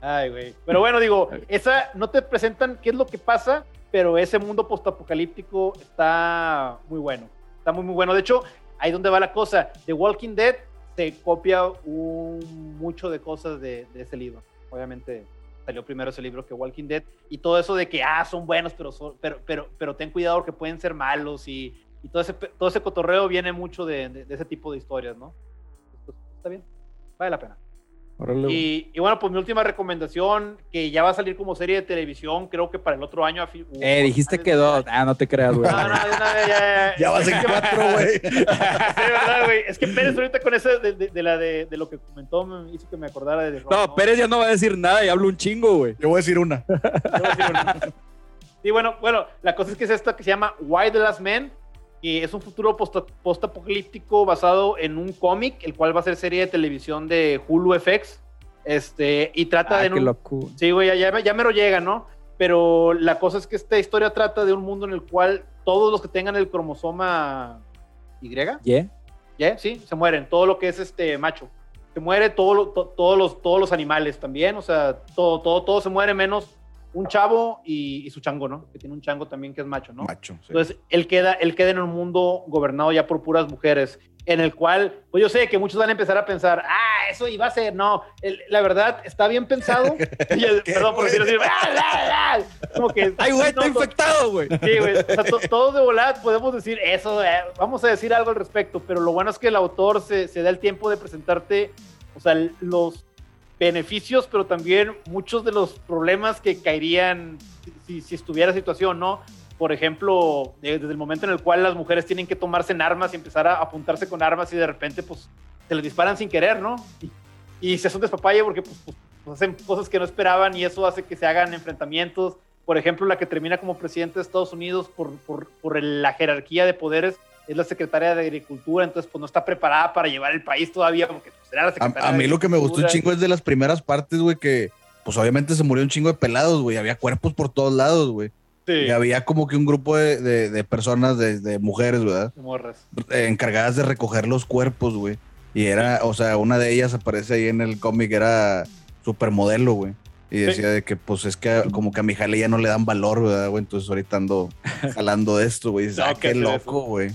Ay, güey. Pero bueno, digo, esa no te presentan qué es lo que pasa, pero ese mundo postapocalíptico está muy bueno. Está muy, muy bueno. De hecho, ahí donde va la cosa. The Walking Dead se copia un- mucho de cosas de, de ese libro. Obviamente salió primero ese libro que Walking Dead. Y todo eso de que, ah, son buenos, pero, son- pero, pero, pero ten cuidado porque pueden ser malos. Y, y todo, ese, todo ese cotorreo viene mucho de, de- de ese tipo de historias, ¿no? Pues, está bien. Vale la pena. Y, y bueno, pues mi última recomendación, que ya va a salir como serie de televisión, creo que para el otro año. Eh, dijiste que dos. Ah, no te creas, güey. No, no, vez, ya, ya, Ya vas en cuatro, güey. Sí, verdad, güey. Es que Pérez ahorita con ese de, de- de la de, de lo que comentó me hizo que me acordara de No, Pérez ya no va a decir nada y habla un chingo, güey. Yo voy a decir una. Yo voy a decir una. Sí, bueno, bueno, la cosa es que es esta que se llama Why the Last Man, que es un futuro post- post-apocalíptico basado en un cómic, el cual va a ser serie de televisión de Hulu FX. Este, y trata Ah, de qué un- loco. Sí, güey, ya, ya, ya me lo llega, ¿no? Pero la cosa es que esta historia trata de un mundo en el cual todos los que tengan el cromosoma Y, ¿Yeah? ¿ya? Sí, se mueren. Todo lo que es este macho. Se muere todo lo- to- todos, los, todos los animales también. O sea, todo, todo, todo se muere menos un chavo y, y su chango, ¿no? Que tiene un chango también que es macho, ¿no? Macho. sí. Entonces, él queda, él queda en un mundo gobernado ya por puras mujeres, en el cual, pues yo sé que muchos van a empezar a pensar, ah, eso iba a ser, no, el- la verdad, está bien pensado. Y el- ¿Qué, perdón por decirlo así, "Ah, ah, ah", como que, ¡Ay, güey, está no, infectado, güey! Sí, güey. O sea, to- todos de volada podemos decir eso, eh, vamos a decir algo al respecto, pero lo bueno es que el autor se, se da el tiempo de presentarte, o sea, los beneficios, pero también muchos de los problemas que caerían si, estuviera la situación, ¿no? Por ejemplo, de- desde el momento en el cual las mujeres tienen que tomarse en armas y empezar a apuntarse con armas y de repente, pues, se les disparan sin querer, ¿no? Y, se hacen despapalle porque, pues, pues, pues, hacen cosas que no esperaban y eso hace que se hagan enfrentamientos por ejemplo, la que termina como presidente de Estados Unidos por, la jerarquía de poderes es la secretaria de Agricultura, entonces pues no está preparada para llevar el país todavía porque pues, era la secretaria A, a de mí lo que me gustó un chingo es de las primeras partes, güey, que pues obviamente se murió un chingo de pelados, güey. Había cuerpos por todos lados, güey. Sí, Y había como que un grupo de, de- de personas, de, de mujeres, ¿verdad? morras. Eh, encargadas de recoger los cuerpos, güey. Y era, o sea, una de ellas aparece ahí en el cómic, era supermodelo, güey. Y Sí. decía de que, pues, es que como que a mi jale ya no le dan valor, ¿verdad, güey? Entonces ahorita ando jalando de esto, güey. Dices, No, ah, qué loco, güey.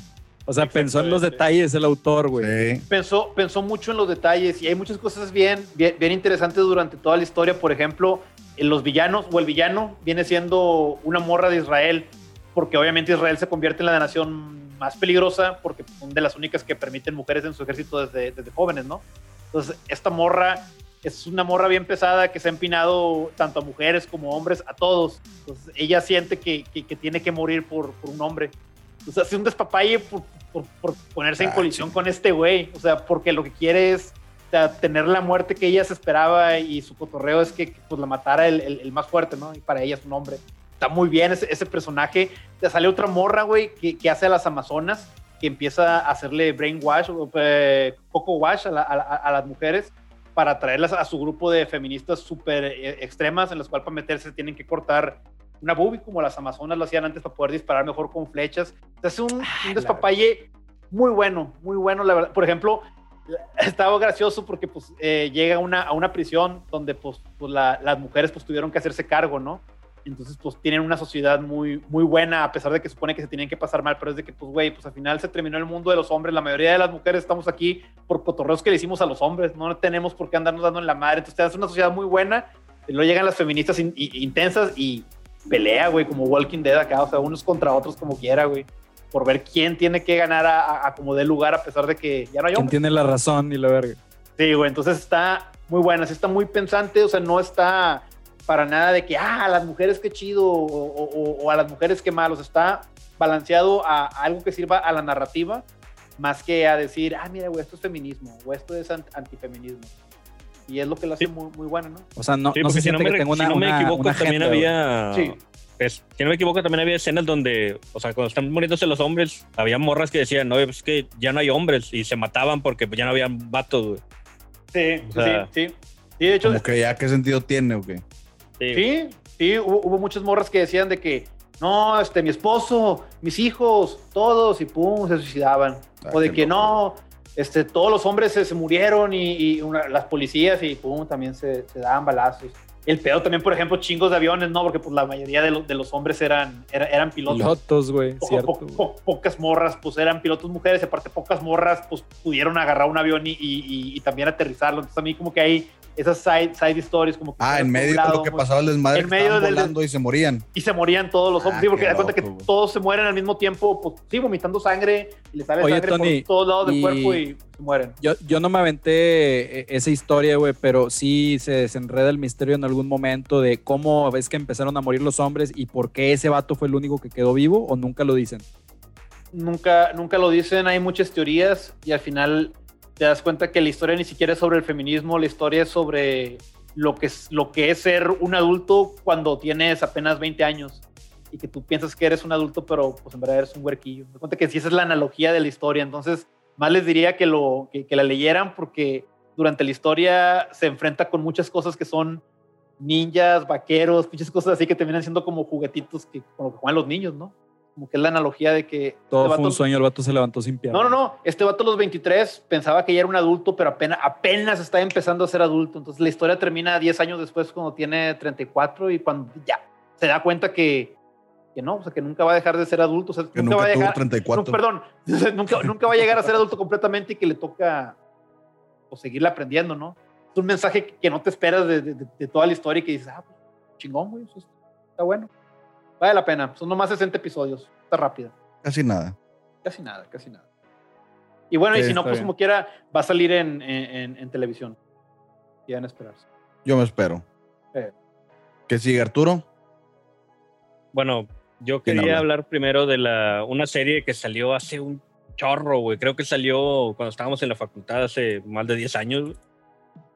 O sea, pensó en los detalles el autor, güey. Sí. Pensó, pensó mucho en los detalles y hay muchas cosas bien, bien, bien interesantes durante toda la historia. Por ejemplo, en los villanos o el villano viene siendo una morra de Israel, porque obviamente Israel se convierte en la nación más peligrosa porque son de las únicas que permiten mujeres en su ejército desde, desde jóvenes, ¿no? Entonces, esta morra es una morra bien pesada que se ha empinado tanto a mujeres como a hombres, a todos. Entonces, ella siente que, que- que tiene que morir por, por un hombre. O sea, hace un despapalle por, por- por ponerse en Ah, colisión sí. con este güey. O sea, porque lo que quiere es o sea, tener la muerte que ella se esperaba y su cotorreo es que, pues la matara el, el- el más fuerte, ¿no? Y para ella es un hombre. Está muy bien ese, ese personaje. Te sale otra morra, güey, que, que hace a las Amazonas, que empieza a hacerle brainwash o eh, coco wash a, la- a- a- a las mujeres para traerlas a su grupo de feministas súper eh, extremas en las cuales para meterse tienen que cortar una boobie como las amazonas lo hacían antes para poder disparar mejor con flechas. Hace un, un despapalle muy bueno, muy bueno, la verdad. Por ejemplo, estaba gracioso porque pues eh, llega una, a una prisión donde pues, pues, la- las mujeres pues tuvieron que hacerse cargo, ¿no? Entonces pues tienen una sociedad muy, muy buena a pesar de que supone que se tenían que pasar mal, pero es de que pues güey, pues al final se terminó el mundo de los hombres, la mayoría de las mujeres estamos aquí por cotorreos que le hicimos a los hombres, no tenemos por qué andarnos dando en la madre, entonces es una sociedad muy buena, y luego llegan las feministas in- i- intensas y pelea, güey, como Walking Dead acá, o sea, unos contra otros como quiera, güey, por ver quién tiene que ganar a, a- a como dé lugar a pesar de que ya no hay ¿Quién hombres. tiene la razón y la verga? Sí, güey, entonces está muy buena, sí está muy pensante, o sea, no está para nada de que, ah, a las mujeres qué chido o, o- o- o a las mujeres qué malos, está balanceado a, a algo que sirva a la narrativa más que a decir, ah, mira, güey, esto es feminismo, o esto es ant- antifeminismo. Y es lo que lo hace Sí. muy, muy bueno, ¿no? O sea, no, Sí, no si no, me, que tenga si no me una- equivoco, una también había. Sí. es- si no me equivoco, también había escenas donde, o sea, cuando están muriéndose los hombres, había morras que decían, no, pues es que ya no hay hombres y se mataban porque ya no habían vatos, güey. Sí, O sea, sí, sí. Sí, de hecho, Como que ya qué sentido tiene o qué. Sí. Sí, sí, hubo, hubo muchas morras que decían de que, no, este, mi esposo, mis hijos, todos, y pum, se suicidaban. Ah, o de que loco. no, este, todos los hombres se, se murieron y, y una- las policías y pum, también se, se daban balazos. El pedo también, por ejemplo, chingos de aviones, ¿no? Porque pues la mayoría de, los- de los hombres eran, era- eran pilotos. Pilotos, güey, Po- cierto. po- po- pocas morras, pues eran pilotos mujeres, aparte pocas morras, pues pudieron agarrar un avión y, y- y- también aterrizarlo. Entonces a mí como que hay esas side, side stories como que... Ah, en medio de lo que pasaba el desmadre, en medio estaban del- volando y se morían. y se morían todos los hombres. Ah, sí, porque da cuenta que todos se mueren al mismo tiempo, pues sí, vomitando sangre y le sale Oye, sangre Tony, por todos lados del y- cuerpo y se mueren. Yo, yo no me aventé eh, esa historia, güey, pero sí se desenreda el misterio en algún momento de cómo ves que empezaron a morir los hombres y por qué ese vato fue el único que quedó vivo o nunca lo dicen. Nunca, nunca lo dicen, hay muchas teorías y al final te das cuenta que la historia ni siquiera es sobre el feminismo, la historia es sobre lo que es, lo que es ser un adulto cuando tienes apenas 20 años y que tú piensas que eres un adulto, pero pues en verdad eres un huerquillo. Me cuenta que sí, esa es la analogía de la historia. Entonces, más les diría que, lo, que, que la leyeran porque durante la historia se enfrenta con muchas cosas que son ninjas, vaqueros, muchas cosas así que terminan siendo como juguetitos que, con lo que juegan los niños, ¿no? Como que es la analogía de que... Todo este fue un vato- sueño, el vato se levantó sin pierna. no, no, no. Este vato a los 23 pensaba que ya era un adulto, pero apenas, apenas está empezando a ser adulto. Entonces la historia termina 10 años después cuando tiene 34 y cuando ya se da cuenta que, que no, o sea, que nunca va a dejar de ser adulto. O sea, Que nunca, nunca va a llegar, 34. no, perdón, nunca, nunca va a llegar a ser adulto completamente y que le toca o seguirle aprendiendo, ¿no? Es un mensaje que, no te esperas de, de- de- de toda la historia y que dices, ah, pues, chingón, güey, eso está bueno. Vale la pena. Son nomás 60 episodios. Está rápida. Casi nada. Casi nada, casi nada. Y bueno, y si no, pues bien. como quiera, va a salir en, en, en- en televisión. Y van a esperarse. Yo me espero. Eh. ¿Qué sigue Arturo? Bueno, yo ¿Quién quería habla? hablar primero de la, una serie que salió hace un chorro, güey. Creo que salió cuando estábamos en la facultad hace más de 10 años.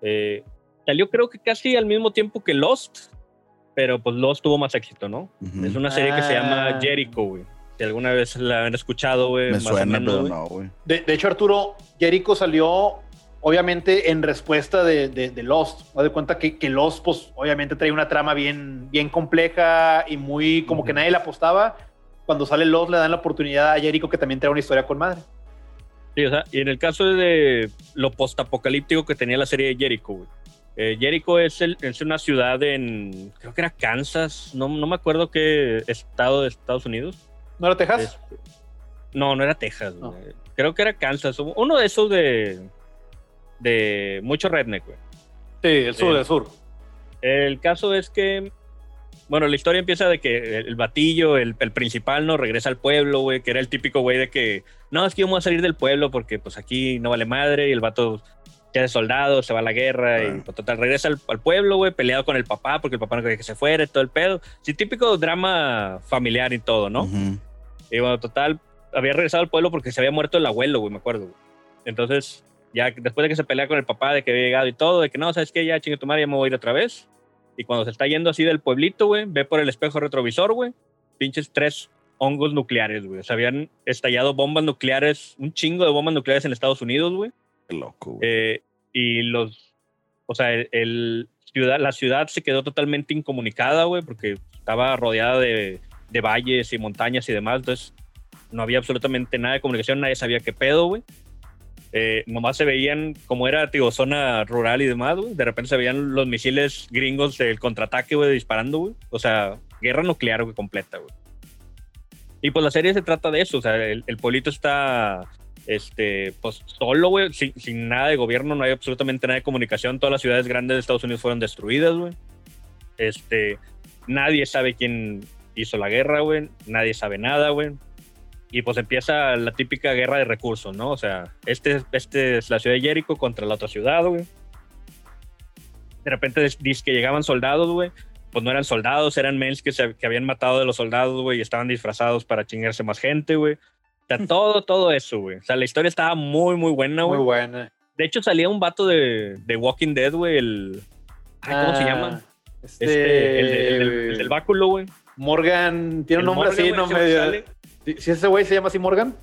Eh, salió creo que casi al mismo tiempo que Lost, pero pues Lost tuvo más éxito, ¿no? Es una serie que se llama Ah. Jericho, güey. Si alguna vez la han escuchado, güey. Me más o suena, menos, pero güey. no, güey. De, de hecho, Arturo, Jericho salió obviamente en respuesta de, de, de Lost. Haz de cuenta que, que Lost, pues obviamente trae una trama bien, bien compleja y muy como que nadie le apostaba. Cuando sale Lost, le dan la oportunidad a Jericho que también trae una historia con madre. Sí, o sea, y en el caso de lo postapocalíptico que tenía la serie de Jericho, güey. Eh, Jericho es, el- es una ciudad en, creo que era Kansas, no, no me acuerdo qué estado de Estados Unidos. ¿No era Texas? Este, no, no era Texas, No. Creo que era Kansas, uno de esos de, de mucho redneck, güey. Sí, el sur, Eh, el sur. El caso es que, bueno, la historia empieza de que el, el batillo, el, el principal, no regresa al pueblo, güey, que era el típico güey de que, no, es que yo me voy a salir del pueblo porque pues aquí no vale madre y el vato se hace soldado, se va a la guerra Ah. y pues, total, regresa al, al pueblo, güey, peleado con el papá porque el papá no quería que se fuera y todo el pedo. Sí, típico drama familiar y todo, ¿no? Ujú. Y bueno, total, había regresado al pueblo porque se había muerto el abuelo, güey, me acuerdo. güey. Entonces, ya después de que se pelea con el papá, de que había llegado y todo, de que no, ¿sabes qué? Ya chingue tu madre, ya me voy a ir otra vez. Y cuando se está yendo así del pueblito, güey, ve por el espejo retrovisor, güey, pinches tres hongos nucleares, güey. O sea, habían estallado bombas nucleares, un chingo de bombas nucleares en Estados Unidos, güey. Loco. Eh, y los, o sea, el, el ciudad, la ciudad se quedó totalmente incomunicada, güey, porque estaba rodeada de, de valles y montañas y demás, entonces no había absolutamente nada de comunicación, nadie sabía qué pedo, güey. Eh, nomás se veían, como era, digo, zona rural y demás, güey, de repente se veían los misiles gringos del contraataque, güey, disparando, güey. O sea, guerra nuclear, güey, completa, güey. Y pues la serie se trata de eso, o sea, el, el pueblito está este, pues solo, güey, sin, sin nada de gobierno, no hay absolutamente nada de comunicación. Todas las ciudades grandes de Estados Unidos fueron destruidas, güey. Este, nadie sabe quién hizo la guerra, güey. Nadie sabe nada, güey. Y pues empieza la típica guerra de recursos, ¿no? O sea, este, este es la ciudad de Jericho contra la otra ciudad, güey. De repente dice que llegaban soldados, güey. Pues no eran soldados, eran mens que, se, que habían matado de los soldados, güey, y estaban disfrazados para chingarse más gente, güey O sea, todo, todo eso, güey. O sea, la historia estaba muy, muy buena, Muy güey. buena. De hecho, salía un vato de, de Walking Dead, güey, el... Ay, ¿Cómo se Ah, llama? Este, Este, el, el del- el del báculo, güey. Morgan, tiene un El nombre Morgan, así, no medio. sale. ¿Sí- ¿Sí ese güey se llama así Morgan?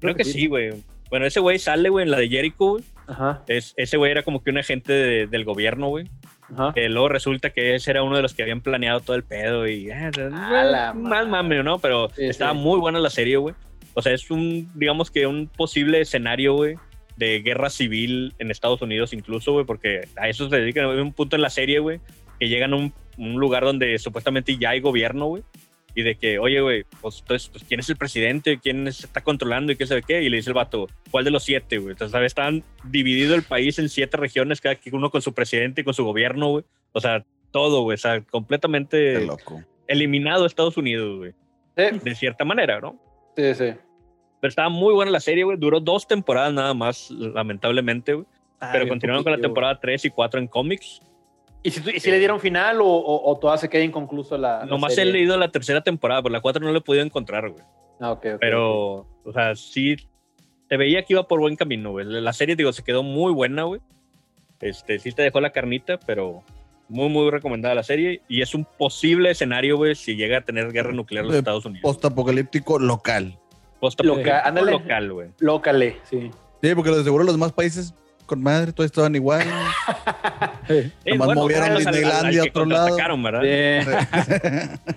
Creo que sí, güey. Bueno, ese güey sale, güey, en la de Jericho, güey. Ajá, Es, ese güey era como que un agente de- del gobierno, güey. ajá. Que luego resulta que ese era uno de los que habían planeado todo el pedo y... A la más mame, ¿no? Pero Sí, estaba muy buena la serie, güey. O sea, es un, digamos que un posible escenario, güey, de guerra civil en Estados Unidos incluso, güey, porque a eso se dedican. Hay un punto en la serie, güey, que llegan a un, un lugar donde supuestamente ya hay gobierno, güey. Y de que, oye, güey, pues, entonces, pues, ¿quién es el presidente? ¿Quién es- está controlando y qué sabe qué? Y le dice el vato, ¿cuál de los siete, güey? Entonces, ¿sabes? Estaban dividido el país en siete regiones, cada uno con su presidente y con su gobierno, güey. O sea, todo, güey. O sea, completamente loco. eliminado Estados Unidos, güey. Sí, De cierta manera, ¿no? sí, sí. Pero estaba muy buena la serie, güey. Duró dos temporadas nada más, lamentablemente, güey. Ah, Pero continuaron con la temporada 3 y 4 en cómics. ¿Y si, tú- y si le dieron final o, o, o todavía se queda inconcluso la. la Nomás he serie? leído la tercera temporada, pero la 4 no la he podido encontrar, güey. Ah, ok, ok, Pero, o sea, sí, se veía que iba por buen camino, güey. La serie, digo, se quedó muy buena, güey. Este, sí te dejó la carnita, pero muy, muy recomendada la serie. Y es un posible escenario, güey, si llega a tener guerra nuclear los Eh, Estados Unidos. Postapocalíptico local. Postapocalíptico Local, ándale. local, güey. Lócale, sí. Sí, porque de seguro los demás países con madre, todos estaban igual. Eh, Eh, Nomás movieron al- al Disneylandia a otro lado. ¿verdad?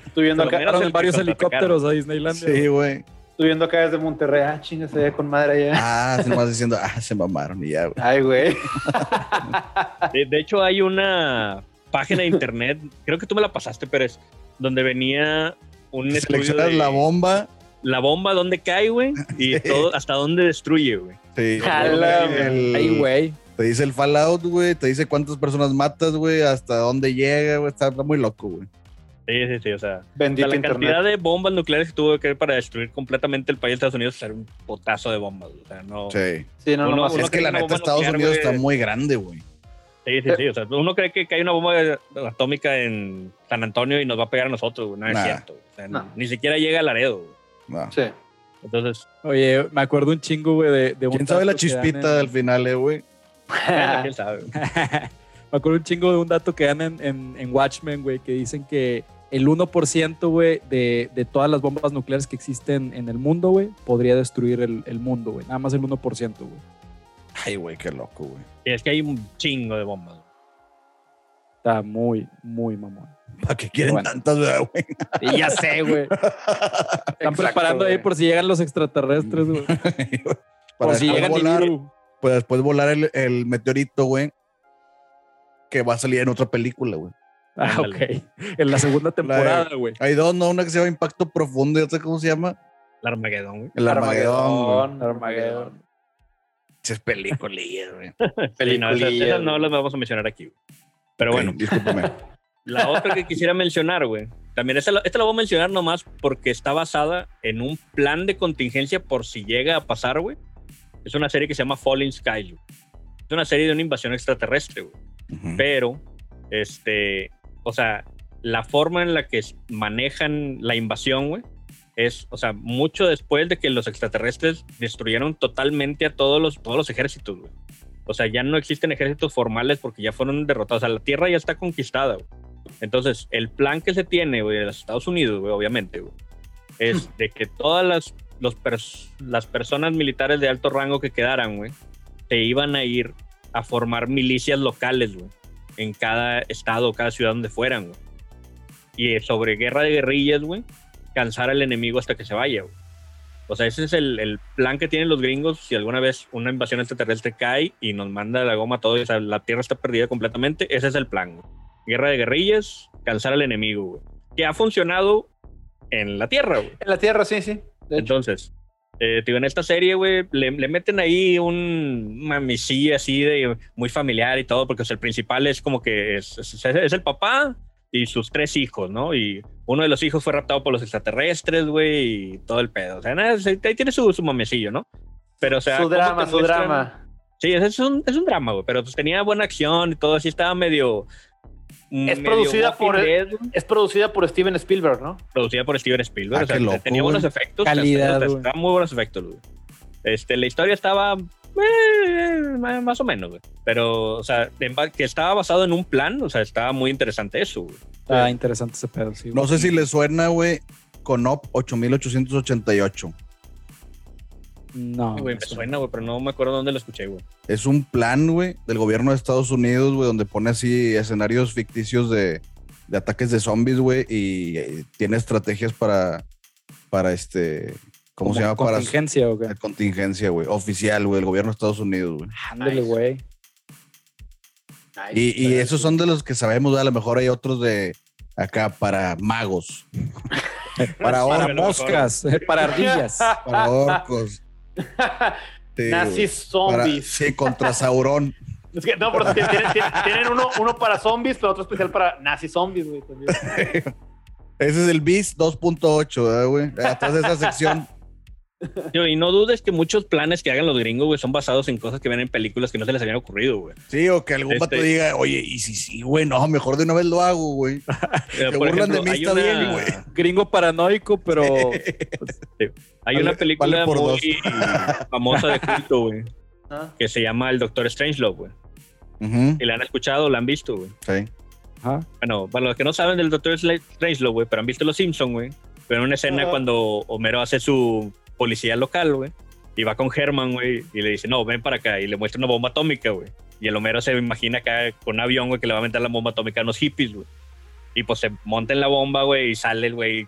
Estoy viendo lo acá, el en varios helicópteros a Disneylandia. sí, güey. estoy viendo acá desde Monterrey. Ah, chinga, se ve con madre allá. Ah, se nomás diciendo, ah, se mamaron y ya, güey. Ay, güey. De, de hecho, hay una página de internet, creo que tú me la pasaste, Pérez, donde venía un estudio Seleccionas de la bomba. La bomba, dónde cae, güey, y todo, hasta dónde destruye, güey. Sí. Jala, El- Ay, güey. Te dice el Fallout, güey. Te dice cuántas personas matas, güey. Hasta dónde llega, güey. Está, está muy loco, güey. Sí, sí, sí, o sea, o sea, Bendito la internet. cantidad de bombas nucleares que tuvo que haber para destruir completamente el país de Estados Unidos era un potazo de bombas, o sea, no... Sí. Sí, no, Uno- nomás uno es que la neta, Estados nuclear, Unidos güey. está muy grande, güey. Sí, sí, sí, o sea, uno cree que, hay una bomba atómica en San Antonio y nos va a pegar a nosotros, güey, no es cierto, o sea, No. ni siquiera llega a Laredo, güey. No. Sí. entonces... Oye, me acuerdo un chingo, güey, de, de un ¿Quién sabe la chispita en- del final, eh, güey? quién sabe. Me acuerdo un chingo de un dato que dan en, en, en Watchmen, güey, que dicen que el 1%, güey, de, de todas las bombas nucleares que existen en el mundo, güey, podría destruir el, el mundo, güey. Nada más el 1%, güey. Ay, güey, qué loco, güey. Es que hay un chingo de bombas. güey. Está muy, muy mamón. ¿Para qué quieren Bueno. tantas, güey? Y ya sé, güey. Están Exacto, preparando ahí por si llegan los extraterrestres, güey. Para Por si después llegan volar, pues después volar el, el meteorito, güey. Que va a salir en otra película, güey. Ah, ok. En la segunda temporada, güey. Hay dos, ¿no? Una que se llama Impacto Profundo y otra, ¿cómo se llama? El Armagedón, güey. El Armagedón. güey. Armagedón. Es peliculilla, güey. No, esas, esas no las vamos a mencionar aquí. güey. Pero bueno, discúlpame. La otra que quisiera mencionar, güey. También esta, la- esta la voy a mencionar nomás porque está basada en un plan de contingencia por si llega a pasar, güey. Es una serie que se llama Falling Sky. güey. Es una serie de una invasión extraterrestre, güey. Pero, este, o sea, la forma en la que manejan la invasión, güey, es, o sea, mucho después de que los extraterrestres destruyeron totalmente a todos los, todos los ejércitos, güey. O sea, ya no existen ejércitos formales porque ya fueron derrotados. O sea, la Tierra ya está conquistada, güey. Entonces, el plan que se tiene, güey, de los Estados Unidos, güey, obviamente, güey, es de que todas las, los pers- las personas militares de alto rango que quedaran, güey, se iban a ir a formar milicias locales, güey, en cada estado, cada ciudad donde fueran, güey. Y eh, sobre guerra de guerrillas, güey, cansar al enemigo hasta que se vaya, güey. O sea, ese es el, el plan que tienen los gringos si alguna vez una invasión extraterrestre cae y nos manda la goma a todos, o sea, la Tierra está perdida completamente, ese es el plan, güey. Guerra de guerrillas, cansar al enemigo, güey. Que ha funcionado en la Tierra, güey. En la Tierra, sí, sí. Entonces, eh, digo, en esta serie, güey, le, le meten ahí un mamicilla así de muy familiar y todo, porque o sea, el principal es como que es, es- es el papá y sus tres hijos, ¿no? Y uno de los hijos fue raptado por los extraterrestres, güey, y todo el pedo. O sea, nada, ahí tiene su, su mamecillo, ¿no? Pero, o sea, su ¿cómo drama, su drama. Sí, es, es un, es un drama, güey, pero pues tenía buena acción y todo así, estaba medio... Es producida por- güey. Es producida por Steven Spielberg, ¿no? producida por Steven Spielberg. Ah, o sea, loco, tenía buenos güey. efectos. Calidad, o sea, güey. muy buenos efectos, güey. Este, la historia estaba eh, más o menos, güey. Pero, o sea, en que estaba basado en un plan, o sea, estaba muy interesante eso, güey. Está interesante ese pedo, sí. No sé si le suena, güey, Conop 8888. No. Güey, me eso- suena, güey, pero no me acuerdo dónde lo escuché, güey. Es un plan, güey, del gobierno de Estados Unidos, güey, donde pone así escenarios ficticios de, de ataques de zombies, güey, y eh, tiene estrategias para, para este, ¿cómo se llama? Para Contingencia, o qué? la contingencia, güey, oficial, güey, el gobierno de Estados Unidos, güey. Ándale, Nice. güey. Y, y esos son de los que sabemos, güey, a lo mejor hay otros de acá para magos, para, Para moscas, para ardillas. para orcos. Sí, Nazis. Para- zombies. sí, contra Sauron. Es que, no, porque tienen, tienen- tienen uno, uno para zombies, pero otro especial para nazi zombies, güey. Ese es el BIS 2.8, ¿verdad, güey? Atrás de esa sección. Y no dudes que muchos planes que hagan los gringos, güey, son basados en cosas que ven en películas que no se les habían ocurrido, güey. Sí, o que algún Este- vato diga, oye, y si sí, güey, no, mejor de una vez lo hago, güey. Se burlan de mí, está una- bien, güey. Gringo paranoico, pero Hay Vale- una película vale por muy famosa de culto, güey, Ah, que se llama El Doctor Strangelove, güey. Ujú, Y la han escuchado, la han visto, güey. sí. Ajá. Bueno, para los que no saben del Doctor Strangelove, güey, pero han visto Los Simpsons, güey. Pero una escena Ajá. cuando Homero hace su policía local, güey. Y va con Herman, güey, y le dice, no, ven para acá. Y le muestra una bomba atómica, güey. Y el Homero se imagina acá con un avión, güey, que le va a meter la bomba atómica a unos hippies, güey. Y pues se monta en la bomba, güey, y sale el güey,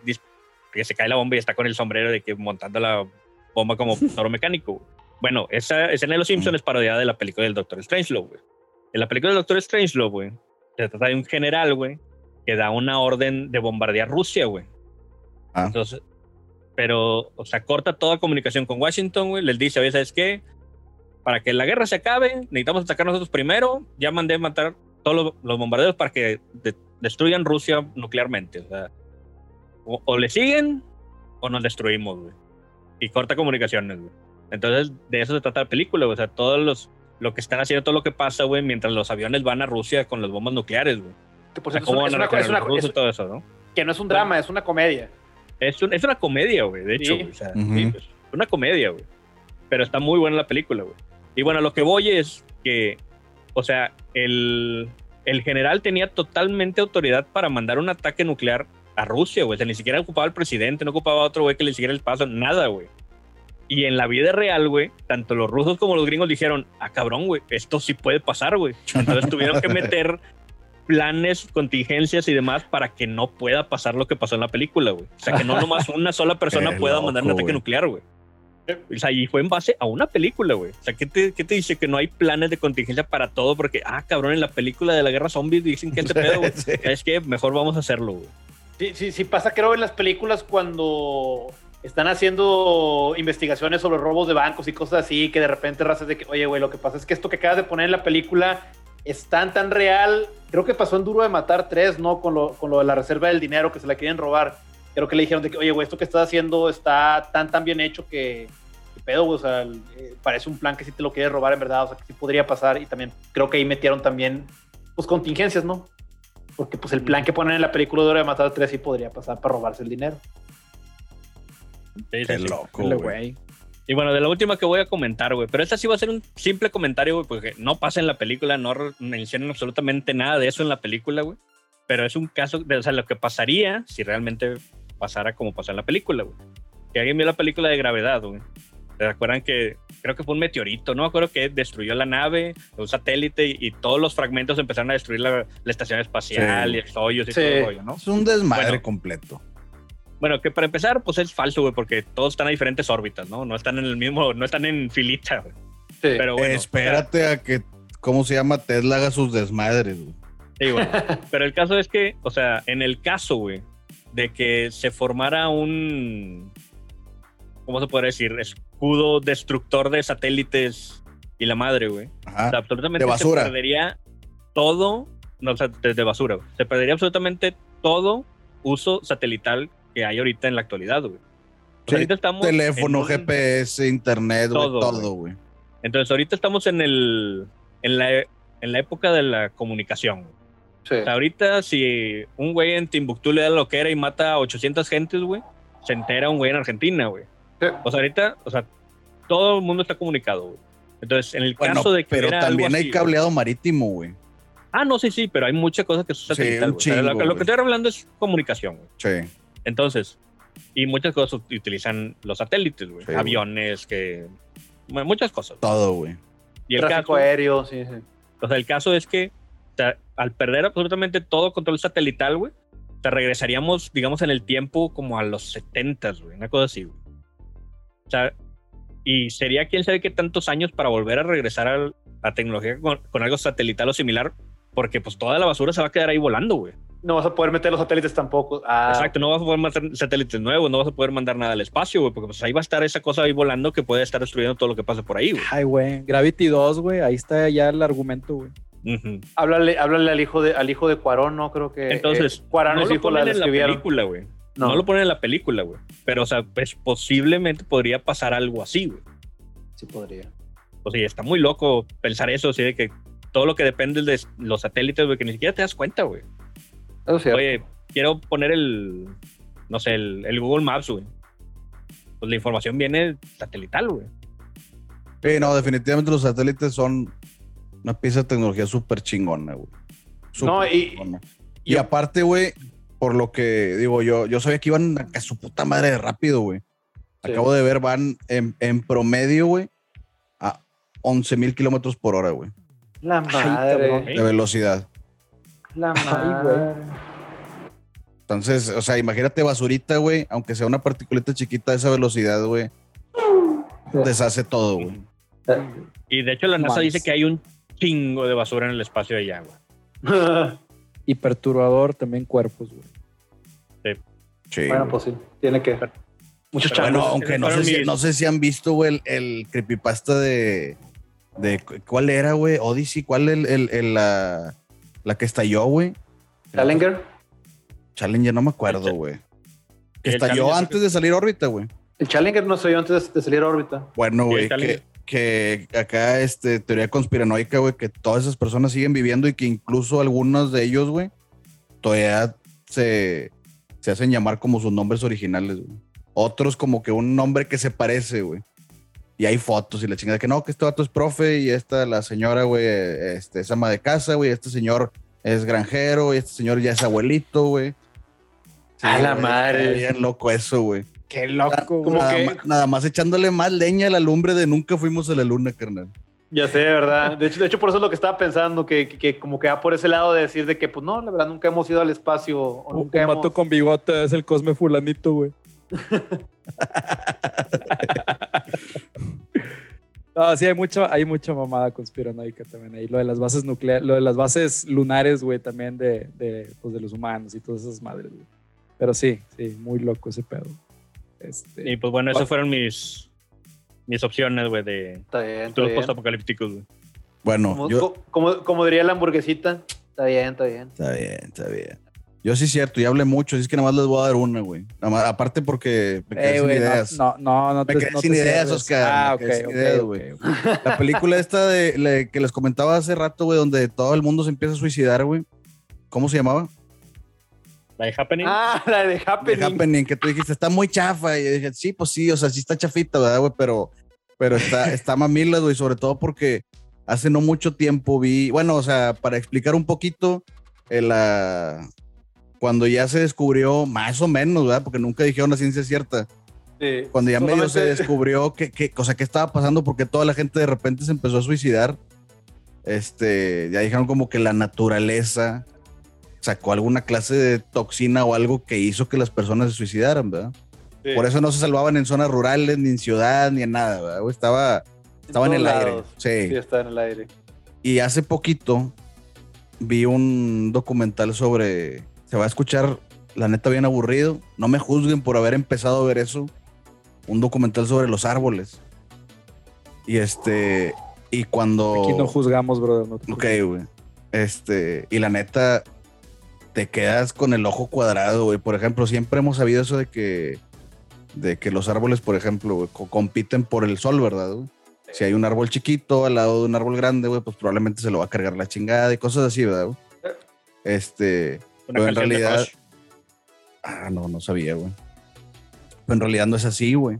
que se cae la bomba y está con el sombrero de que montando la bomba como toro mecánico, güey. Bueno, esa escena de Los Simpsons es parodiada de la película del Doctor Strangelove, güey. En la película del Doctor Strangelove, güey, se trata de un general, güey, que da una orden de bombardear Rusia, güey. Ah. Entonces, pero, o sea, corta toda comunicación con Washington, güey. Les dice, oye, ¿sabes qué? Para que la guerra se acabe, necesitamos atacar nosotros primero. Ya mandé matar todos los, los bombarderos para que de- destruyan Rusia nuclearmente. O sea, o, o le siguen o nos destruimos, güey. Y corta comunicaciones, güey. Entonces, de eso se trata la película, güey. O sea, todos los, lo que están haciendo, todo lo que pasa, güey, mientras los aviones van a Rusia con las bombas nucleares, güey. que por cierto, es una, a es una- es una- es- todo eso, ¿no? que no es un drama, es una comedia. Es, un- es una comedia, güey, de hecho. Sí. güey, o sea, Ujú. sí, pues, una comedia, güey. Pero está muy buena la película, güey. Y bueno, lo que voy es que, o sea, el, el general tenía totalmente autoridad para mandar un ataque nuclear a Rusia, güey. O sea, ni siquiera ocupaba al presidente, no ocupaba a otro güey que le siguiera el paso, nada, güey. Y en la vida real, güey, tanto los rusos como los gringos dijeron, ah, cabrón, güey, esto sí puede pasar, güey. Entonces tuvieron que meter planes, contingencias y demás para que no pueda pasar lo que pasó en la película, güey. O sea, que no nomás una sola persona pueda loco, mandar un ataque nuclear, güey. O sea, y fue en base a una película, güey. O sea, ¿qué te, ¿qué te dice? Que no hay planes de contingencia para todo porque, ah, cabrón, en la película de la guerra zombie dicen que este pedo, güey. Sí. Es que mejor vamos a hacerlo, güey. Sí, sí, sí pasa, creo, en las películas cuando están haciendo investigaciones sobre robos de bancos y cosas así, que de repente razas de que, oye, güey, lo que pasa es que esto que acabas de poner en la película es tan, tan real. Creo que pasó en Duro de Matar 3, ¿no? Con lo, con lo de la reserva del dinero que se la quieren robar. Creo que le dijeron de que, oye, güey, esto que estás haciendo está tan, tan bien hecho que, que pedo, güey, o sea, el- eh, parece un plan que sí te lo quieres robar en verdad, o sea, que sí podría pasar. Y también creo que ahí metieron también, pues, contingencias, ¿no? Porque pues el plan que ponen en la película de Duro de Matar 3 sí podría pasar para robarse el dinero. Qué loco, güey. Y bueno, de la última que voy a comentar, güey. Pero esta sí va a ser un simple comentario, güey, porque no pasa en la película, no mencionan absolutamente nada de eso en la película, güey. Pero es un caso de, o sea, lo que pasaría si realmente pasara como pasó en la película, güey. Que alguien vio la película de gravedad, güey. ¿Se acuerdan que creo que fue un meteorito, no me acuerdo que destruyó la nave, un satélite y, y todos los fragmentos empezaron a destruir la, la estación espacial Sí. y hoyos y Sí. todo el rollo, ¿no? Es un desmadre Bueno. completo. Bueno, que para empezar, pues es falso, güey, porque todos están a diferentes órbitas, ¿no? No están en el mismo, no están en filita, güey. Sí. Pero bueno, Espérate a que, ¿cómo se llama? Tesla haga sus desmadres, güey. Sí, güey. Pero el caso es que, o sea, en el caso, güey, de que se formara un, ¿cómo se podría decir? Escudo destructor de satélites y la madre, güey. O sea, Ajá. absolutamente De basura. se perdería todo, no, o sea, de, de basura, güey. Se perdería absolutamente todo uso satelital que hay ahorita en la actualidad, güey. Sí, ahorita estamos Teléfono, un- GPS, internet, güey, Todo, todo, güey. Entonces, ahorita estamos en el en la, en la época de la comunicación. güey. Sí. O sea, ahorita, si un güey en Timbuktu le da lo que era y mata a 800 gentes, güey, se entera un güey en Argentina, güey. Sí. O sea, ahorita, o sea, todo el mundo está comunicado, güey. Entonces, en el Bueno, caso de que. pero algo también hay así, cableado marítimo, güey. Ah, no, sí, sí, pero hay muchas cosas que son Sí. O sea, lo, lo que estoy hablando es comunicación, güey. Sí. Entonces, y muchas cosas ut- utilizan los satélites, güey. Sí, güey. Aviones, que. Muchas cosas. Todo, güey. Y el Tráfico caso, aéreo, sí, sí. o sea, el caso es que al perder absolutamente todo control satelital, güey, te regresaríamos, digamos, en el tiempo como a los 70, güey, una cosa así, güey. O sea, y sería quién sabe qué tantos años para volver a regresar al- a tecnología con, con algo satelital o similar, porque pues toda la basura se va a quedar ahí volando, güey. No vas a poder meter los satélites tampoco. Ah, Exacto, no vas a poder mandar satélites nuevos, no vas a poder mandar nada al espacio, güey, porque pues ahí va a estar esa cosa ahí volando que puede estar destruyendo todo lo que pase por ahí, güey. Ay, güey. Gravity 2, güey. Ahí está ya el argumento, güey. Háblale, háblale al hijo de, al hijo de Cuarón, ¿no? Creo que. Entonces, eh, Cuarón no es lo hijo, la ponen en la película, güey. No. No. lo ponen en la película, güey. Pero, o sea, pues posiblemente podría pasar algo así, güey. Sí, podría. O sea, está muy loco pensar eso, así de que todo lo que depende de los satélites, güey, que ni siquiera te das cuenta, güey. Eso sí. Oye, quiero poner el, no sé, el, el Google Maps, güey. Pues la información viene satelital, güey. Sí, no, definitivamente los satélites son una pieza de tecnología súper chingona, güey. Súper No, y- chingona. Y aparte, güey, por lo que digo yo, yo sabía que iban a su puta madre de rápido, güey. Sí. Acabo de ver, van en, en promedio, güey, a 11 mil kilómetros por hora, güey, La madre. De velocidad. La madre. Entonces, o sea, imagínate basurita, güey, aunque sea una particulita chiquita de esa velocidad, güey, deshace todo, güey. Y de hecho la NASA dice que hay un chingo de basura en el espacio de allá, güey. Y perturbador también cuerpos, güey. Sí. bueno, pues sí. Tiene que. Muchos Bueno, aunque no sé, si, no sé si han visto, güey, el, el creepypasta de, de. ¿Cuál era, güey? Odyssey. ¿Cuál el, el, el- la, la que estalló, güey? Challenger. Challenger, no me acuerdo, güey. Que estalló antes de salir a órbita, güey. El Challenger no soy yo antes de, salir a órbita. Bueno, güey, que, que acá, este, teoría conspiranoica, güey, que todas esas personas siguen viviendo y que incluso algunos de ellos, güey, todavía se, se hacen llamar como sus nombres originales, güey. Otros como que un nombre que se parece, güey. Y hay fotos y la chingada que no, que este vato es profe y esta, la señora, güey, este, es ama de casa, güey, este señor es granjero y este señor ya es abuelito, güey. A la güey, madre. Bien loco eso, güey. Qué loco, Como nada, que- ma- nada más echándole más leña a la lumbre de nunca fuimos a la luna, carnal. Ya sé, ¿verdad? De hecho, de hecho, por eso es lo que estaba pensando, que, que, que como que va por ese lado de decir de que, pues no, la verdad, nunca hemos ido al espacio. O Un, nunca un hemos... vato con bigote es el Cosme Fulanito, güey. No, sí, hay mucha, hay mucha mamada conspiranoica también ahí. Lo de las bases nucleares, lo de las bases lunares, güey, también de, de, pues, de los humanos y todas esas madres, güey. Pero sí, sí, muy loco ese pedo. Este, Y pues bueno, esas fueron mis, mis opciones, güey, de Está bien, está futuros postapocalípticos, güey. Bueno, Como, yo. co- como, como diría la hamburguesita, está bien, está bien. Está bien, está bien. Yo sí, cierto, y hablé mucho, así es que nada más les voy a dar una, güey. Nada más- aparte porque me quedé sin ideas. no, no, no Me te, quedé no sin te ideas, cierres. Oscar, Ah, me. La película esta de la que les comentaba hace rato, güey, donde todo el mundo se empieza a suicidar, güey. ¿Cómo se llamaba? La de Happening. Ah, la de Happening. Happening, que tú dijiste, está muy chafa. Y yo dije, sí, pues sí, o sea, sí está chafita, ¿verdad, güey? Pero, pero está, está mamila, güey, sobre todo porque hace no mucho tiempo vi, bueno, o sea, para explicar un poquito, eh, la, cuando ya se descubrió, más o menos, ¿verdad? Porque nunca dijeron la ciencia cierta. Sí. Cuando ya medio se descubrió que, que, o sea, qué estaba pasando, porque toda la gente de repente se empezó a suicidar. Este, ya dijeron como que la naturaleza sacó alguna clase de toxina o algo que hizo que las personas se suicidaran, ¿verdad? Sí. Por eso no se salvaban en zonas rurales, ni en ciudad, ni en nada, ¿verdad? Estaba, estaba en, todos el aire. lados. Sí. Sí, está en el aire. Y hace poquito vi un documental sobre. Se va a escuchar, la neta, bien aburrido. No me juzguen por haber empezado a ver eso. Un documental sobre los árboles. Y este. Y cuando. Aquí no juzgamos, brother. no Ok, güey. Este, y la neta, te quedas con el ojo cuadrado, güey. Por ejemplo, siempre hemos sabido eso de que, de que los árboles, por ejemplo, güey, compiten por el sol, ¿verdad? güey? Si hay un árbol chiquito al lado de un árbol grande, güey, pues probablemente se lo va a cargar la chingada y cosas así, ¿verdad? güey? Este, Una pero en de realidad. Rush. Ah, no, no sabía, güey. Pero en realidad no es así, güey.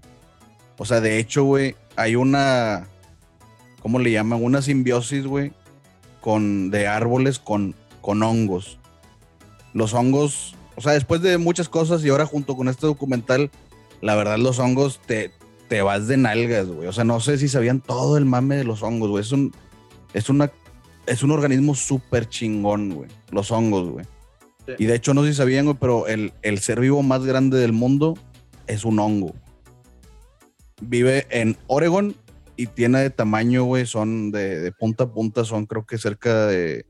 O sea, de hecho, güey, hay una. ¿Cómo le llaman? Una simbiosis, güey, con, de árboles con, con hongos. Los hongos, o sea, después de muchas cosas y ahora junto con este documental, la verdad, los hongos te, te vas de nalgas, güey. O sea, no sé si sabían todo el mame de los hongos, güey. Es un, es una, es un organismo súper chingón, güey. Los hongos, güey. Sí. Y de hecho, no sé si sabían, güey, pero el, el ser vivo más grande del mundo es un hongo. Vive en Oregon y tiene de tamaño, güey, son de, de punta a punta, son creo que cerca de